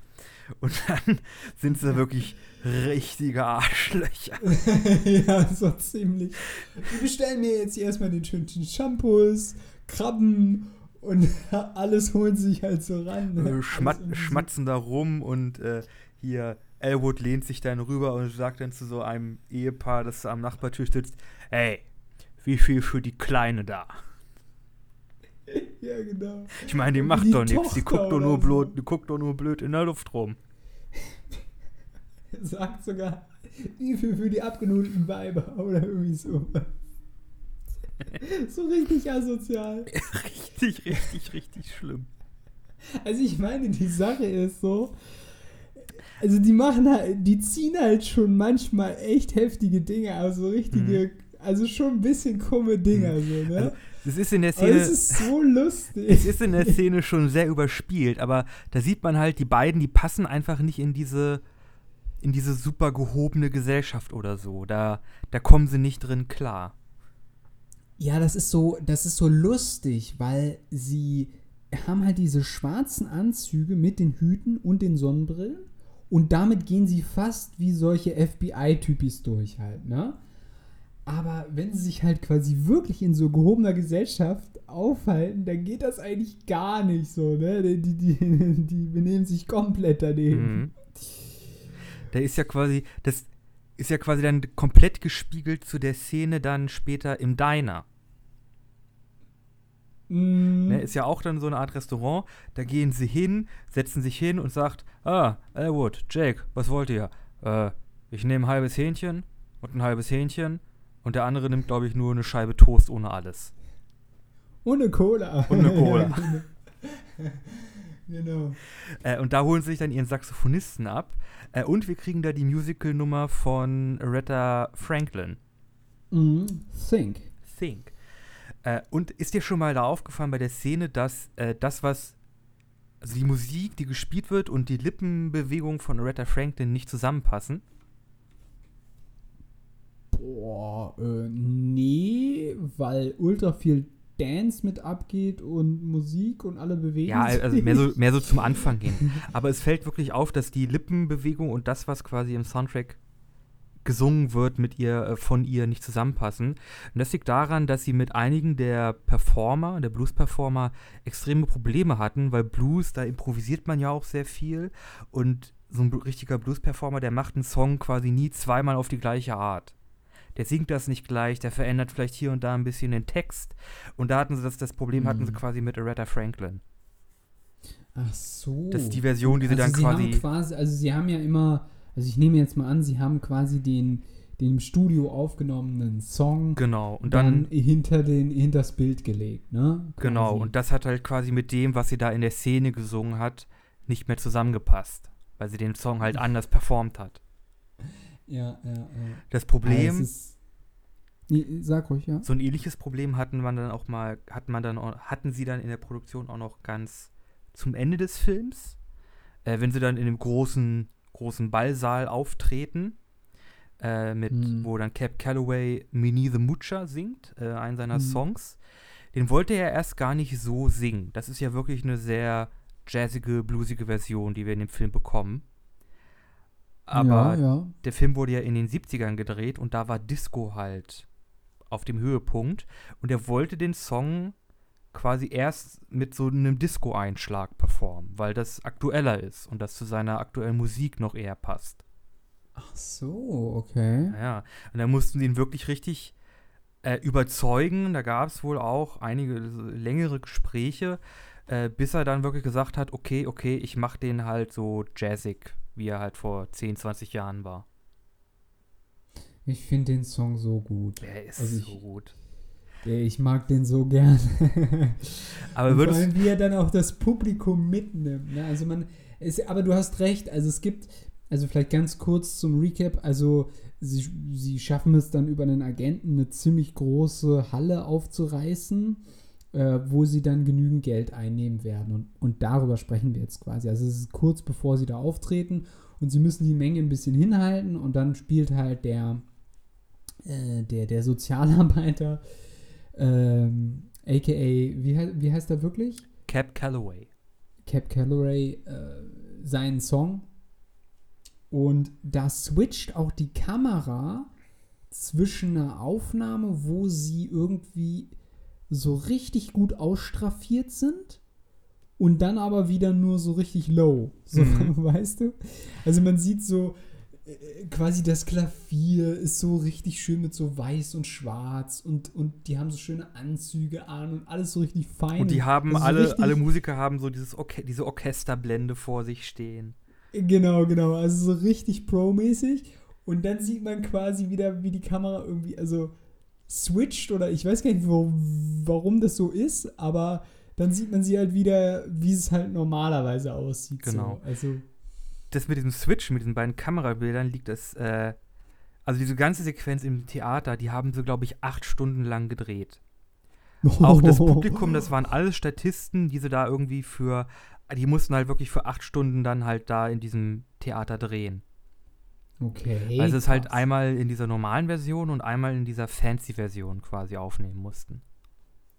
Und dann sind sie wirklich richtige Arschlöcher. ja, so ziemlich. Die bestellen mir jetzt hier erstmal den schönen Shampoos, Krabben und alles holen sich halt so ran. ne? äh, schmat schmatzen da rum und äh, hier Elwood lehnt sich dann rüber und sagt dann zu so einem Ehepaar, das am Nachbartisch sitzt, ey, wie viel für die Kleine da? Ja, genau. Ich meine, die macht die doch nichts, die guckt doch nur so. blöd, die guckt doch nur blöd in der Luft rum. Sagt sogar, wie viel für die abgenudelten Weiber oder irgendwie so. so richtig asozial. richtig, richtig, richtig schlimm. Also ich meine, die Sache ist so, also die machen halt, die ziehen halt schon manchmal echt heftige Dinge, also richtige, also schon ein bisschen krumme Dinger, so, ne? Also, Das ist in der Aber Szene. es ist so lustig. Es ist in der Szene schon sehr überspielt, aber da sieht man halt, die beiden, die passen einfach nicht in diese, in diese super gehobene Gesellschaft oder so. Da, da kommen sie nicht drin klar. Ja, das ist so, das ist so lustig, weil sie haben halt diese schwarzen Anzüge mit den Hüten und den Sonnenbrillen und damit gehen sie fast wie solche FBI-Typis durch halt, ne? Aber wenn sie sich halt quasi wirklich in so gehobener Gesellschaft aufhalten, dann geht das eigentlich gar nicht so, ne? Die, die, die, benehmen sich komplett daneben. Mhm. Da ist ja quasi, das ist ja quasi dann komplett gespiegelt zu der Szene dann später im Diner. Mm, Ne, ist ja auch dann so eine Art Restaurant. Da gehen sie hin, setzen sich hin und sagt, ah, Elwood, Jake, was wollt ihr? Äh, ich nehme ein halbes Hähnchen und ein halbes Hähnchen und der andere nimmt, glaube ich, nur eine Scheibe Toast ohne alles. Ohne Cola. Eine Cola. genau. Äh, und da holen sie sich dann ihren Saxophonisten ab. Äh, und wir kriegen da die Musical-Nummer von Aretha Franklin. Mm, think. Think. Äh, und ist dir schon mal da aufgefallen bei der Szene, dass äh, das, was, also die Musik, die gespielt wird und die Lippenbewegung von Aretha Franklin nicht zusammenpassen? Boah, äh, nee, weil ultra viel Dance mit abgeht und Musik und alle bewegen Ja, sich. also mehr so, mehr so zum Anfang hin. Aber es fällt wirklich auf, dass die Lippenbewegung und das, was quasi im Soundtrack gesungen wird, mit ihr, äh, von ihr nicht zusammenpassen. Und das liegt daran, dass sie mit einigen der Performer, der Blues-Performer, extreme Probleme hatten, weil Blues, da improvisiert man ja auch sehr viel. Und so ein richtiger Blues-Performer, der macht einen Song quasi nie zweimal auf die gleiche Art. Der singt das nicht gleich, der verändert vielleicht hier und da ein bisschen den Text. Und da hatten sie das, das Problem hatten sie Mhm. quasi mit Aretha Franklin. Ach so. Das ist die Version, die sie also dann sie quasi. Haben quasi. Also sie haben ja immer, also ich nehme jetzt mal an, sie haben quasi den, den im Studio aufgenommenen Song Genau, und dann, dann, hinter den, hinters Bild gelegt, ne? genau, Quasi. und das hat halt quasi mit dem, was sie da in der Szene gesungen hat, nicht mehr zusammengepasst, weil sie den Song halt anders performt hat. Ja, ja, ja. Das Problem, es ist, sag ruhig, ja. so ein ähnliches Problem hatten man dann auch mal, hat man dann auch, hatten sie dann in der Produktion auch noch ganz zum Ende des Films, äh, wenn sie dann in dem großen, großen Ballsaal auftreten, äh, mit, Hm. wo dann Cap Calloway Mini the Mucha singt, äh, einen seiner Hm. Songs. Den wollte er erst gar nicht so singen. Das ist ja wirklich eine sehr jazzige, bluesige Version, die wir in dem Film bekommen. Aber ja, ja. der Film wurde ja in den 70ern gedreht und da war Disco halt auf dem Höhepunkt. Und er wollte den Song quasi erst mit so einem Disco-Einschlag performen, weil das aktueller ist und das zu seiner aktuellen Musik noch eher passt. Ach so, okay. Ja, und da mussten sie ihn wirklich richtig äh, überzeugen. Da gab es wohl auch einige längere Gespräche, äh, bis er dann wirklich gesagt hat, okay, okay, ich mach den halt so jazzig, wie er halt vor 10, 20 Jahren war. Ich finde den Song so gut. Der ist Also so ich- gut. Ja, Ich mag den so gern. Aber vor allem, wie er dann auch das Publikum mitnimmt. Ne? Also man, es, aber du hast recht, also es gibt, also vielleicht ganz kurz zum Recap, also sie, sie schaffen es dann über einen Agenten eine ziemlich große Halle aufzureißen, äh, wo sie dann genügend Geld einnehmen werden. Und, und darüber sprechen wir jetzt quasi. Also es ist kurz bevor sie da auftreten und sie müssen die Menge ein bisschen hinhalten und dann spielt halt der, äh, der, der Sozialarbeiter, ähm, aka, wie, wie heißt er wirklich? Cap Calloway. Cap Calloway äh, seinen Song. Und da switcht auch die Kamera zwischen einer Aufnahme, wo sie irgendwie so richtig gut ausstraffiert sind und dann aber wieder nur so richtig low. So, Mhm. weißt du? Also man sieht so äh, quasi das Klavier ist so richtig schön mit so weiß und schwarz und, und die haben so schöne Anzüge an und alles so richtig fein. Und die haben Also so alle, alle Musiker haben so dieses Orche diese Orchesterblende vor sich stehen. Genau, genau. Also so richtig pro-mäßig. Und dann sieht man quasi wieder, wie die Kamera irgendwie, also switcht oder ich weiß gar nicht, wo, warum das so ist, aber dann sieht man sie halt wieder, wie es halt normalerweise aussieht. Genau. So. Also, Das mit diesem Switch, mit diesen beiden Kamerabildern liegt das, äh, also diese ganze Sequenz im Theater, die haben sie, glaube ich, acht Stunden lang gedreht. Auch das Publikum, das waren alles Statisten, die sie da irgendwie für, die mussten halt wirklich für acht Stunden dann halt da in diesem Theater drehen. Okay. also es ist halt einmal in dieser normalen Version und einmal in dieser Fancy-Version quasi aufnehmen mussten.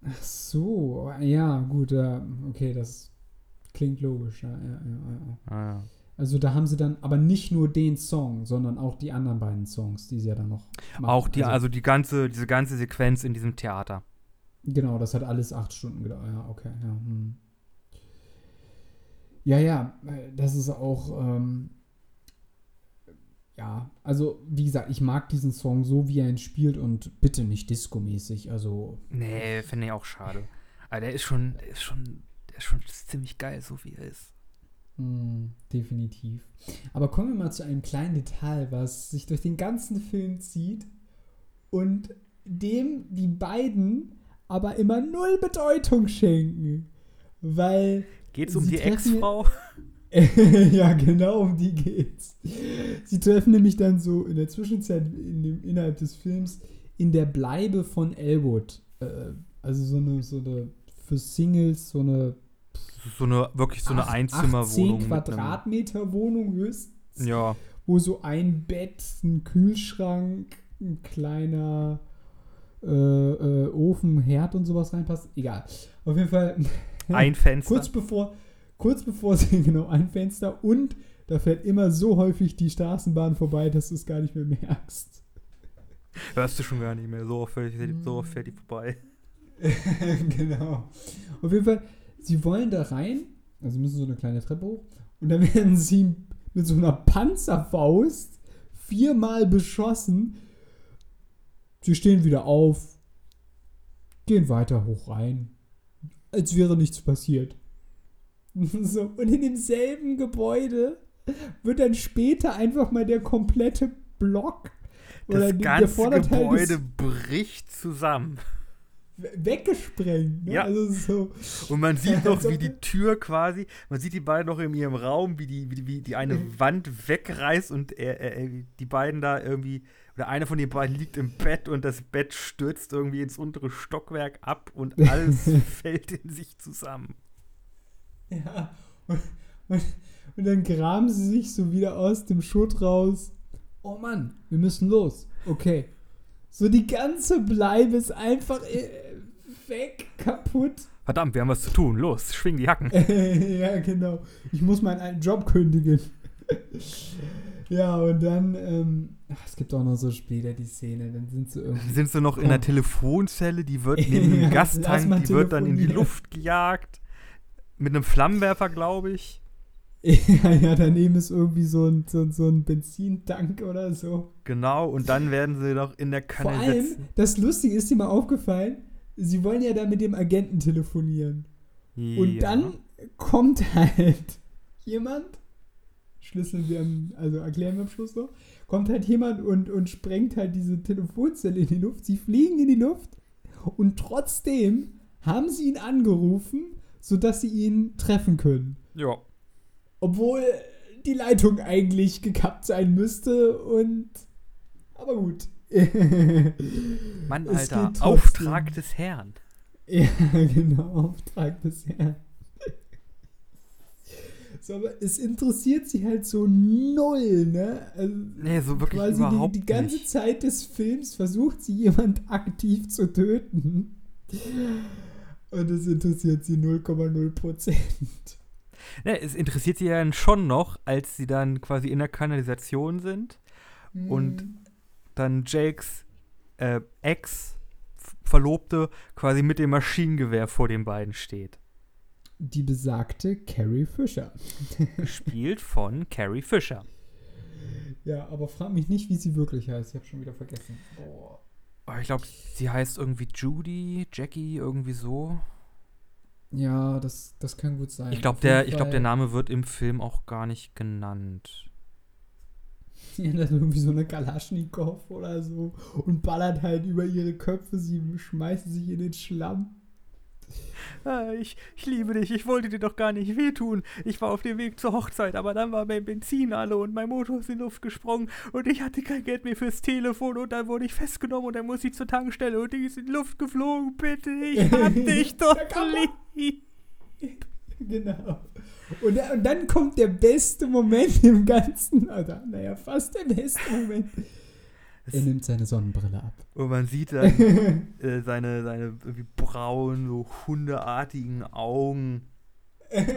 Ach so, ja, gut, ja, okay, das klingt logisch. Ja, ja, ja, ja. Ah. Also da haben sie dann aber nicht nur den Song, sondern auch die anderen beiden Songs, die sie ja dann noch machen. Auch die, also die ganze, diese ganze Sequenz in diesem Theater. Genau, das hat alles acht Stunden gedauert. Ja, okay. Ja, hm. ja, ja, äh, das ist auch, ähm, ja, also wie gesagt, ich mag diesen Song so, wie er ihn spielt und bitte nicht disco-mäßig. Also, Nee, finde ich auch schade. Aber der ist schon, der ist schon, der ist schon ziemlich geil, so wie er ist. Mm, definitiv. Aber kommen wir mal zu einem kleinen Detail, was sich durch den ganzen Film zieht und dem die beiden aber immer null Bedeutung schenken. Weil. Geht's um die Ex-Frau? ja, genau um die geht's. Sie treffen nämlich dann so in der Zwischenzeit in dem, innerhalb des Films in der Bleibe von Elwood. Äh, also so eine, so eine für Singles, so eine So eine, wirklich so eine acht- Einzimmerwohnung. 18 mit einem- Quadratmeter Wohnung höchstens, Ja, wo so ein Bett, ein Kühlschrank, ein kleiner äh, äh, Ofen, Herd und sowas reinpasst. Egal. Auf jeden Fall ein Fenster. kurz bevor, kurz bevor sie genau ein Fenster und da fährt immer so häufig die Straßenbahn vorbei, dass du es gar nicht mehr merkst. Hörst du schon gar nicht mehr. So oft fährt, die- so oft fährt die vorbei. genau. Auf jeden Fall, sie wollen da rein, also müssen so eine kleine Treppe hoch, und dann werden sie mit so einer Panzerfaust viermal beschossen. Sie stehen wieder auf, gehen weiter hoch rein, als wäre nichts passiert. So, und in demselben Gebäude wird dann später einfach mal der komplette Block Das ganze Gebäude bricht zusammen. weggesprengt. Ne? Ja. Also so. Und man sieht noch, wie die Tür quasi, man sieht die beiden noch in ihrem Raum, wie die, wie, die- wie die eine Mhm. Wand wegreißt und er, er, er, die beiden da irgendwie, oder einer von den beiden liegt im Bett und das Bett stürzt irgendwie ins untere Stockwerk ab und alles fällt in sich zusammen. Ja. Und, und, und dann graben sie sich so wieder aus dem Schutt raus. Oh Mann, wir müssen los. Okay. So die ganze Bleibe ist einfach äh, weg, kaputt. Verdammt, wir haben was zu tun. Los, schwing die Hacken. ja, genau. Ich muss meinen alten Job kündigen. ja, und dann, ähm, ach, es gibt auch noch so später die Szene, dann sind sie irgendwie. Sind sie noch in der Telefonzelle, die wird neben dem Ja, Gastank, die wird dann in die. Luft gejagt. Mit einem Flammenwerfer, glaube ich. ja, ja, daneben ist irgendwie so ein, so, ein- so ein Benzintank oder so. Genau, und dann werden sie noch in der Vor Kanne allem, sitzen. das Lustige ist dir mal aufgefallen, sie wollen ja da mit dem Agenten telefonieren. Und Ja. dann kommt halt jemand, schlüsseln wir, am, also erklären wir am Schluss noch, kommt halt jemand und, und sprengt halt diese Telefonzelle in die Luft. Sie fliegen in die Luft und trotzdem haben sie ihn angerufen, sodass sie ihn treffen können. Ja. Obwohl die Leitung eigentlich gekappt sein müsste und. Aber gut. Mann, Es Alter. Auftrag des Herrn. Ja, genau, Auftrag des Herrn. So, aber es interessiert sie halt so null, ne? Also Nee, so wirklich quasi überhaupt die, die ganze nicht. Zeit des Films versucht sie jemand aktiv zu töten. Und es interessiert sie 0,0 Prozent. Ne, es interessiert sie ja dann schon noch, als sie dann quasi in der Kanalisation sind. Und Dann Jakes äh, Ex-Verlobte quasi mit dem Maschinengewehr vor den beiden steht. die besagte Carrie Fisher. Gespielt von Carrie Fisher. Ja, aber frag mich nicht, wie sie wirklich heißt. Ich habe schon wieder vergessen. Boah. Oh, ich glaube, sie heißt irgendwie Judy, Jackie, irgendwie so. Ja, das, das kann gut sein. Ich glaube, der, ich glaub, der Name wird im Film auch gar nicht genannt. Die hat dann irgendwie so eine Kalaschnikow oder so und ballert halt über ihre Köpfe. Sie schmeißen sich in den Schlamm. Ah, ich, ich liebe dich, ich wollte dir doch gar nicht wehtun. Ich war auf dem Weg zur Hochzeit, aber dann war mein Benzin alle und mein Motor ist in die Luft gesprungen und ich hatte kein Geld mehr fürs Telefon und dann wurde ich festgenommen und dann muss ich zur Tankstelle und die ist in die Luft geflogen. Bitte, ich hab dich doch lieb. Genau. Und, und dann kommt der beste Moment im Ganzen. Oder, naja, fast der beste Moment. Er nimmt seine Sonnenbrille ab. Und man sieht dann äh, seine, seine braunen, so hundeartigen Augen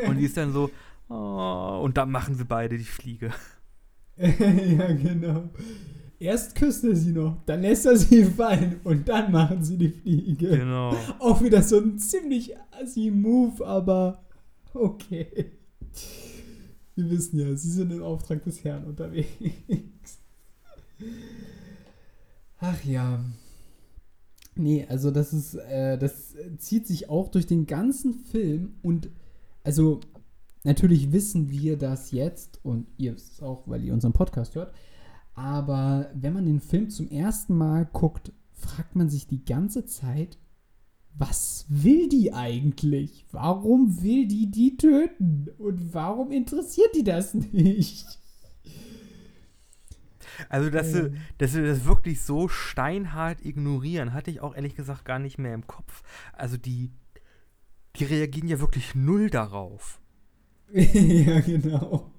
und die ist dann so, oh, und dann machen sie beide die Fliege. ja, genau. Erst küsst er sie noch, dann lässt er sie fallen und dann machen sie die Fliege. Genau. Auch wieder so ein ziemlich assi Move, aber okay. Wir wissen ja, sie sind im Auftrag des Herrn unterwegs. Ach ja. Nee, also das ist, äh, das zieht sich auch durch den ganzen Film und also natürlich wissen wir das jetzt und ihr es auch, weil ihr unseren Podcast hört, aber wenn man den Film zum ersten Mal guckt, fragt man sich die ganze Zeit, was will die eigentlich? Warum will die die töten? Und warum interessiert die das nicht? Also, dass, sie, Ähm. dass sie das wirklich so steinhart ignorieren, hatte ich auch ehrlich gesagt gar nicht mehr im Kopf. Also, die, die reagieren ja wirklich null darauf. ja, genau.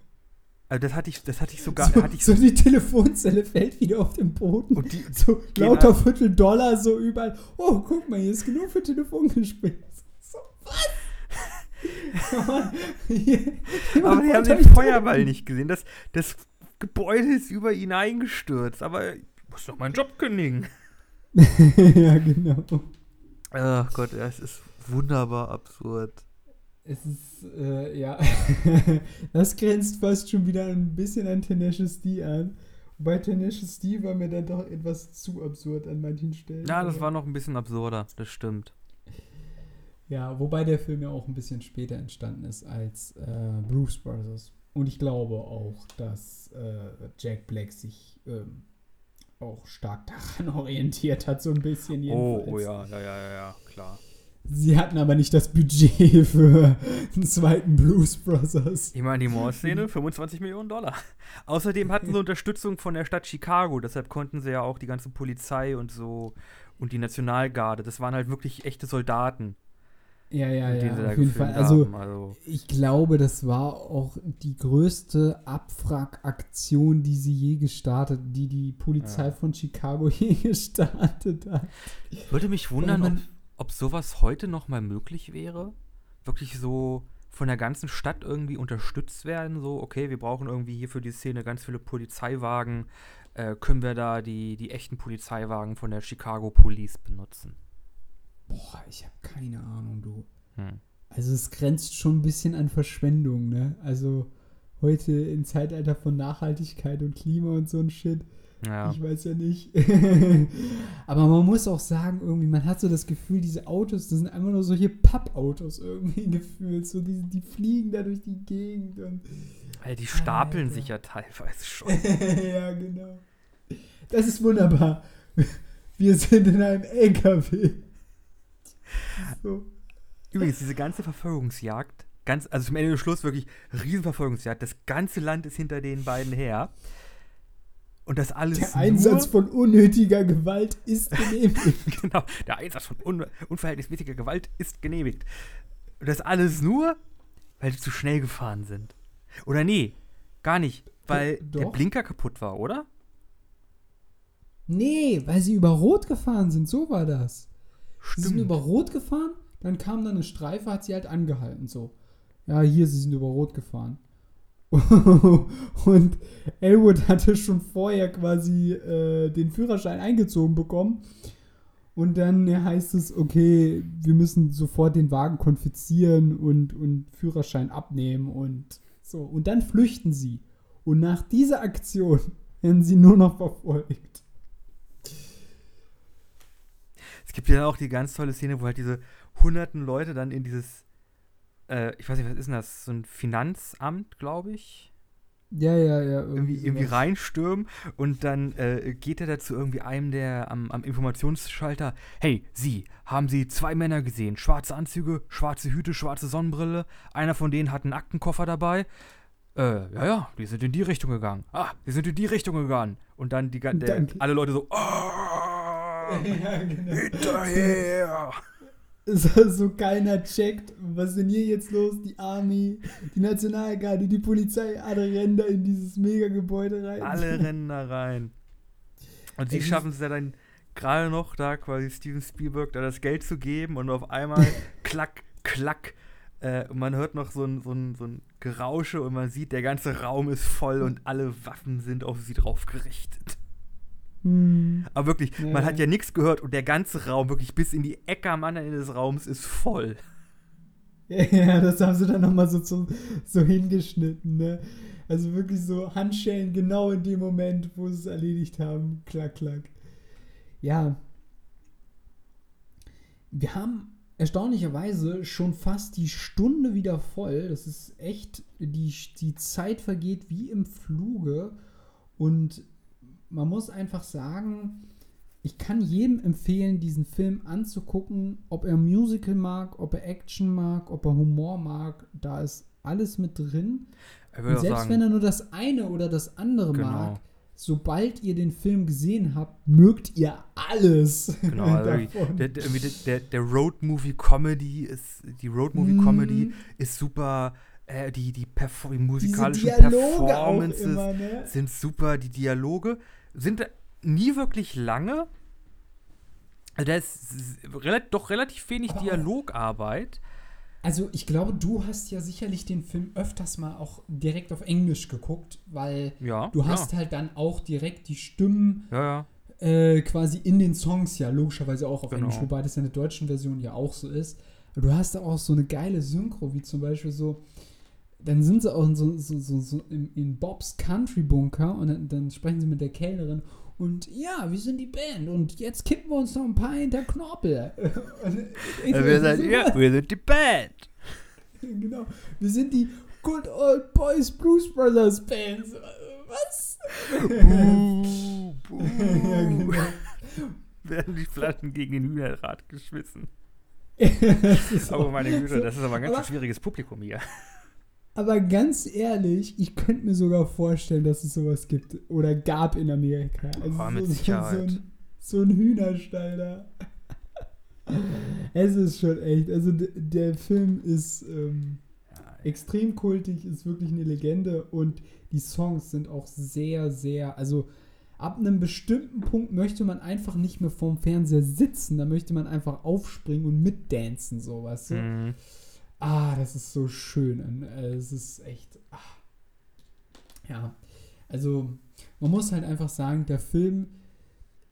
Also, das hatte ich, das hatte ich sogar. so, hatte ich so die Telefonzelle fällt wieder auf den Boden. und die, so gehen lauter. Viertel Dollar so überall. Oh, guck mal, hier ist genug für Telefongespräche. So, was? Aber die haben den Feuerball nicht gesehen. Das, das Gebäude ist über ihn eingestürzt. Aber ich muss doch meinen Job kündigen. ja, genau. Ach Gott, ja, es ist wunderbar absurd. Es ist, äh, ja, das grenzt fast schon wieder ein bisschen an Tenacious D an. Wobei Tenacious D war mir dann doch etwas zu absurd an manchen Stellen. Ja, das war noch ein bisschen absurder, das stimmt. Ja, wobei der Film ja auch ein bisschen später entstanden ist als äh, Bruce Brothers. Und ich glaube auch, dass äh, Jack Black sich ähm, auch stark daran orientiert hat, so ein bisschen Oh, jedenfalls. oh ja, ja, ja, ja, ja, klar. Sie hatten aber nicht das Budget für einen zweiten Blues Brothers. Ich meine, die Mordszene, 25 Millionen Dollar. Außerdem hatten sie Unterstützung von der Stadt Chicago, deshalb konnten sie ja auch die ganze Polizei und so und die Nationalgarde, das waren halt wirklich echte Soldaten, Ja, ja, ja, sie da auf jeden Fall. Also, haben. Also, ich glaube, das war auch die größte Abfragaktion, die sie je gestartet, die die Polizei Ja. von Chicago je gestartet hat. würde mich wundern, ob, ob sowas heute noch mal möglich wäre. Wirklich so von der ganzen Stadt irgendwie unterstützt werden. So, okay, wir brauchen irgendwie hier für die Szene ganz viele Polizeiwagen. Äh, können wir da die, die echten Polizeiwagen von der Chicago Police benutzen? Boah, ich habe keine Ahnung, du. Hm. Also es grenzt schon ein bisschen an Verschwendung, ne? Also heute im Zeitalter von Nachhaltigkeit und Klima und so ein Shit. Ja. Ich weiß ja nicht. Aber man muss auch sagen, irgendwie, man hat so das Gefühl, diese Autos, das sind einfach nur solche Pappautos irgendwie gefühlt. So, die, die fliegen da durch die Gegend und. Ey, die stapeln Alter. sich ja teilweise schon. ja, genau. Das ist wunderbar. Wir sind in einem LKW. So. Übrigens, diese ganze Verfolgungsjagd, ganz, also zum Ende des Schluss wirklich Riesenverfolgungsjagd, das ganze Land ist hinter den beiden her. Und das alles Der Einsatz von unnötiger Gewalt ist genehmigt. genau, der Einsatz von un, unverhältnismäßiger Gewalt ist genehmigt. Und das alles nur, weil sie zu schnell gefahren sind. Oder nee, gar nicht, weil Doch. der Blinker kaputt war, oder? nee, weil sie über Rot gefahren sind. So war das. Sie sind Stimmt. über Rot gefahren, dann kam dann eine Streife, hat sie halt angehalten. So. Ja, hier, sie sind über Rot gefahren. Und Elwood hatte schon vorher quasi äh, den Führerschein eingezogen bekommen. Und dann heißt es, okay, wir müssen sofort den Wagen konfiszieren und, und Führerschein abnehmen und so. Und dann flüchten sie. Und nach dieser Aktion werden sie nur noch verfolgt. Es gibt ja auch die ganz tolle Szene, wo halt diese hunderten Leute dann in dieses, äh, ich weiß nicht, was ist denn das, so ein Finanzamt, glaube ich, Ja, ja, ja. irgendwie, irgendwie sowas. reinstürmen und dann äh, geht er dazu irgendwie einem der am, am Informationsschalter, hey, Sie, haben Sie zwei Männer gesehen, schwarze Anzüge, schwarze Hüte, schwarze Sonnenbrille, einer von denen hat einen Aktenkoffer dabei. Äh, ja, ja, die sind in die Richtung gegangen. Ah, die sind in die Richtung gegangen. Und dann die, der, alle Leute so, oh, ja, genau. hinterher. So, so keiner checkt, was ist denn hier jetzt los? Die Army, die Nationalgarde, die Polizei, alle rennen da in dieses Megagebäude rein. Alle rennen da rein. Und sie schaffen es ja dann gerade noch, da quasi Steven Spielberg da das Geld zu geben und auf einmal klack, klack. Äh, und man hört noch so ein, so, ein, so ein Gerausche und man sieht, der ganze Raum ist voll und alle Waffen sind auf sie drauf gerichtet. Hm. Aber wirklich, Ja, man hat ja nichts gehört und der ganze Raum, wirklich bis in die Ecke am anderen Ende des Raums, ist voll. Ja, das haben sie dann nochmal so, so, so hingeschnitten, ne? Also wirklich so Handschellen genau in dem Moment, wo sie es erledigt haben. Klack, klack. Ja. wir haben erstaunlicherweise schon fast die Stunde wieder voll. Das ist echt, die, die Zeit vergeht wie im Fluge. Und man muss einfach sagen, ich kann jedem empfehlen, diesen Film anzugucken, ob er Musical mag, ob er Action mag, ob er Humor mag. Da ist alles mit drin. Selbst sagen, wenn er nur das eine oder das andere genau. mag, sobald ihr den Film gesehen habt, mögt ihr alles. Genau, also der, der, der Road Movie Comedy ist, die Road Movie Comedy mm. ist super. Äh, die, die, die musikalischen Performances immer, ne? sind super. Die Dialoge sind nie wirklich lange. Also da ist doch relativ wenig Dialogarbeit. Also ich glaube, du hast ja sicherlich den Film öfters mal auch direkt auf Englisch geguckt, weil ja, du hast halt dann auch direkt die Stimmen ja, ja. Äh, quasi in den Songs ja logischerweise auch auf genau. Englisch, wobei das ja in der deutschen Version ja auch so ist. Du hast da auch so eine geile Synchro, wie zum Beispiel so, dann sind sie auch in, so, so, so, so in, in, Bobs Country Bunker und dann, dann sprechen sie mit der Kellnerin und ja, wir sind die Band und jetzt kippen wir uns noch ein paar hinter Knorpel. wir, sind, ja, wir sind die Band. genau. Wir sind die Good Old Boys Blues Brothers Band. Was? Buh, buh. ja, genau. Werden die Flaschen gegen den Hühnerrad geschmissen. aber meine Güte, das ist aber ein ganz aber, schwieriges Publikum hier. Aber ganz ehrlich, ich könnte mir sogar vorstellen, dass es sowas gibt oder gab in Amerika. Also oh, mit so, Sicherheit. So ein, so ein Hühnerstall da. es ist schon echt. Also der Film ist ähm, ja, extrem kultig, ist wirklich eine Legende und die Songs sind auch sehr, sehr. Also ab einem bestimmten Punkt möchte man einfach nicht mehr vorm Fernseher sitzen. Da möchte man einfach aufspringen und mitdancen, so weißt du. Mhm. Ah, das ist so schön. Äh, es ist echt. Ach. Ja. Also, man muss halt einfach sagen, der Film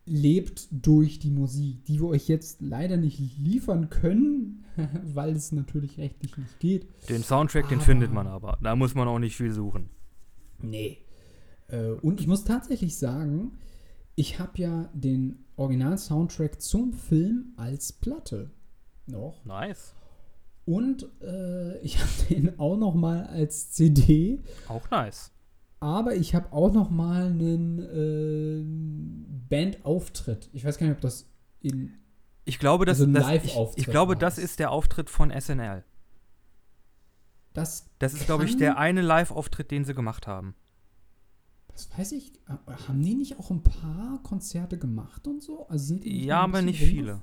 lebt durch die Musik, die wir euch jetzt leider nicht liefern können, weil es natürlich rechtlich nicht geht. Den Soundtrack, aber, den findet man aber. Da muss man auch nicht viel suchen. Nee. Äh, und ich muss tatsächlich sagen, ich habe ja den Original-Soundtrack zum Film als Platte noch. Nice. Und äh, ich habe den auch noch mal als CD. Auch nice. Aber ich habe auch noch mal einen äh, Bandauftritt. Ich weiß gar nicht, ob das in ich glaube, das, also das ich, ich, glaube, das ist der Auftritt von SNL. Das, das ist, glaube ich, der eine Live-Auftritt, den sie gemacht haben. Das weiß ich. Haben die nicht auch ein paar Konzerte gemacht und so? Also sind die ja, aber nicht viele.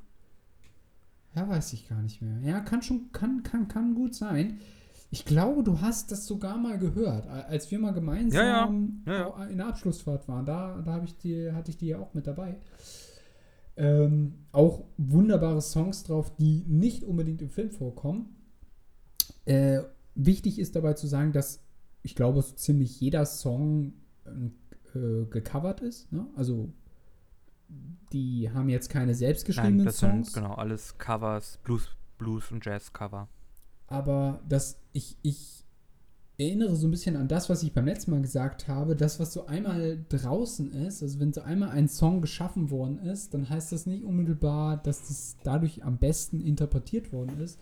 Ja, weiß ich gar nicht mehr. Ja, kann schon, kann, kann, kann gut sein. Ich glaube, du hast das sogar mal gehört, als wir mal gemeinsam ja, ja. Ja, in der Abschlussfahrt waren. Da, da ich die, hatte ich die ja auch mit dabei. Ähm, auch wunderbare Songs drauf, die nicht unbedingt im Film vorkommen. Äh, wichtig ist dabei zu sagen, dass ich glaube, so ziemlich jeder Song äh, gecovert ist. Ne? Also die haben jetzt keine selbstgeschriebenen Nein, das Songs. Sind, genau, alles Covers, Blues, Blues und Jazz-Cover. Aber das, ich, ich erinnere so ein bisschen an das, was ich beim letzten Mal gesagt habe. Das, was so einmal draußen ist, also wenn so einmal ein Song geschaffen worden ist, dann heißt das nicht unmittelbar, dass das dadurch am besten interpretiert worden ist.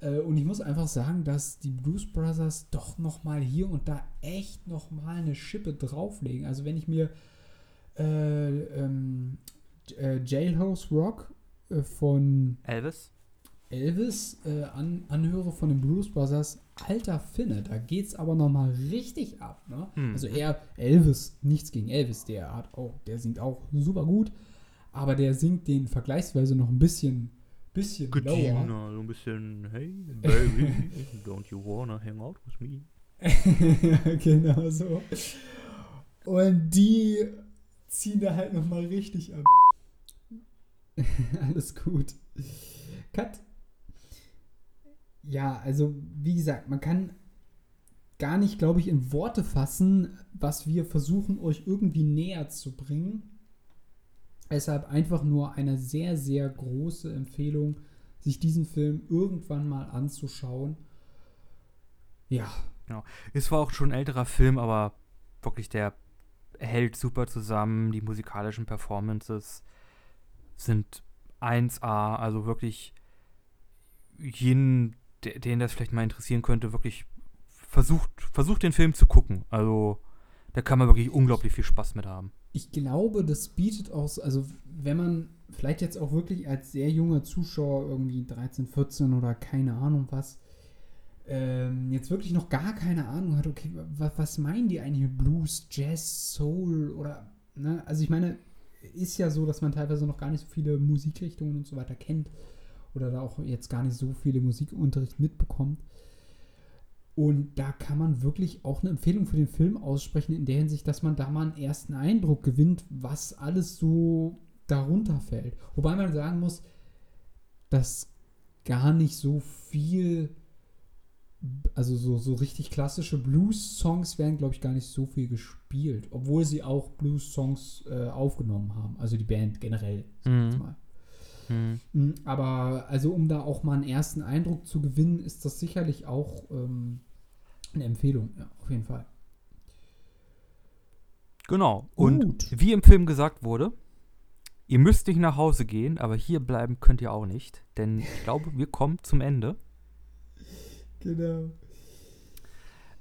Äh, und ich muss einfach sagen, dass die Blues Brothers doch noch mal hier und da echt noch mal eine Schippe drauflegen. Also wenn ich mir äh, ähm, äh, Jailhouse Rock äh, von Elvis. Elvis äh, an, anhöre von den Blues Brothers, alter Finne, da geht's aber nochmal richtig ab. Ne? Hm. Also er, Elvis, nichts gegen Elvis, der hat auch, der singt auch super gut, aber der singt den vergleichsweise noch ein bisschen, bisschen Getina, lower. so ein bisschen, hey, baby, don't you wanna hang out with me? genau so. Und die ziehen da halt nochmal richtig ab. Alles gut. Cut. Ja, also wie gesagt, man kann gar nicht, glaube ich, in Worte fassen, was wir versuchen, euch irgendwie näher zu bringen. Deshalb einfach nur eine sehr, sehr große Empfehlung, sich diesen Film irgendwann mal anzuschauen. Ja. Genau. Es war auch schon ein älterer Film, aber wirklich der hält super zusammen. Die musikalischen Performances sind 1A, also wirklich jeden, den das vielleicht mal interessieren könnte, wirklich versucht, versucht den Film zu gucken. Also da kann man wirklich unglaublich viel Spaß mit haben. Ich glaube, das bietet auch, also wenn man vielleicht jetzt auch wirklich als sehr junger Zuschauer irgendwie 13, 14 oder keine Ahnung was, ähm, jetzt wirklich noch gar keine Ahnung hat, okay, was, was meinen die eigentlich mit Blues, Jazz, Soul oder, ne? Also ich meine, ist ja so, dass man teilweise noch gar nicht so viele Musikrichtungen und so weiter kennt oder da auch jetzt gar nicht so viele Musikunterricht mitbekommt. Und da kann man wirklich auch eine Empfehlung für den Film aussprechen, in der Hinsicht, dass man da mal einen ersten Eindruck gewinnt, was alles so darunter fällt. Wobei man sagen muss, dass gar nicht so viel, also so, so richtig klassische Blues-Songs werden, glaube ich, gar nicht so viel gespielt, obwohl sie auch Blues-Songs äh, aufgenommen haben, also die Band generell, sag ich jetzt Mhm. mal. Hm. Mm, Aber also um da auch mal einen ersten Eindruck zu gewinnen, ist das sicherlich auch ähm, eine Empfehlung, ja, auf jeden Fall. Genau. Und Gut. wie im Film gesagt wurde, ihr müsst nicht nach Hause gehen, aber hier bleiben könnt ihr auch nicht. Denn ich glaube, wir kommen zum Ende. Genau.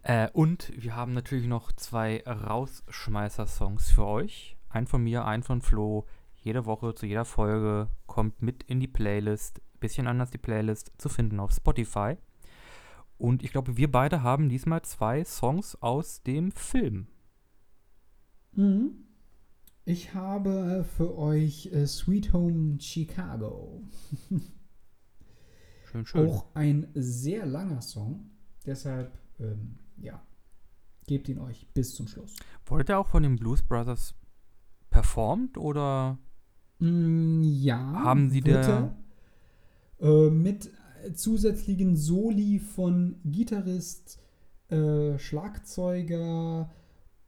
Äh, und wir haben natürlich noch zwei Rausschmeißer-Songs für euch. Ein von mir, ein von Flo. Jede Woche zu jeder Folge kommt mit in die Playlist. Bisschen anders die Playlist zu finden auf Spotify. Und ich glaube, wir beide haben diesmal zwei Songs aus dem Film. Mhm. Ich habe für euch äh, Sweet Home Chicago. Schön, schön. Auch ein sehr langer Song. Deshalb, ähm, ja, gebt ihn euch bis zum Schluss. Wurde der auch von den Blues Brothers performt oder? Mm, ja. Haben Sie der- er, Äh, mit zusätzlichen Soli von Gitarrist, äh, Schlagzeuger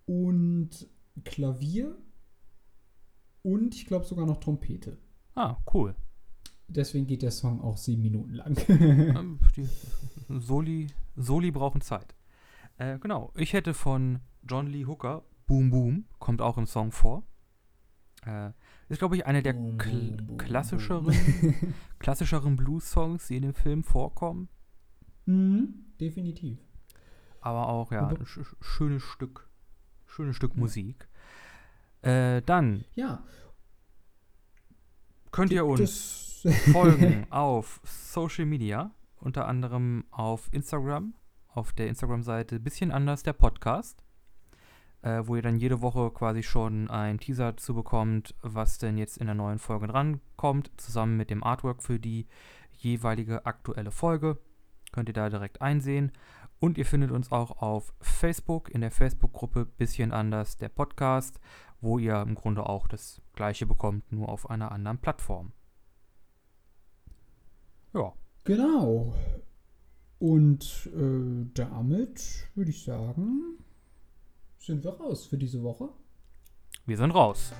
und Klavier und ich glaube sogar noch Trompete. Ah, cool. Deswegen geht der Song auch sieben Minuten lang. Die Soli, Soli brauchen Zeit. Äh, genau, ich hätte von John Lee Hooker Boom Boom, kommt auch im Song vor. Äh, ist, glaube ich, einer der Boom, kl boom, klassischeren, boom. klassischeren Blues-Songs, die in dem Film vorkommen. mhm, definitiv. Aber auch, ja, Aber- ein sch schönes Stück. Schönes Stück Ja. Musik. Äh, dann Ja. könnt ihr uns folgen auf Social Media, unter anderem auf Instagram, auf der Instagram-Seite Bisschen anders der Podcast, äh, wo ihr dann jede Woche quasi schon ein Teaser zu bekommt, was denn jetzt in der neuen Folge drankommt, zusammen mit dem Artwork für die jeweilige aktuelle Folge. Könnt ihr da direkt einsehen. Und ihr findet uns auch auf Facebook, in der Facebook-Gruppe Bisschen anders der Podcast, wo ihr im Grunde auch das gleiche bekommt, nur auf einer anderen Plattform. Ja, Genau. Und äh, damit würde ich sagen, sind wir raus für diese Woche. wir sind raus.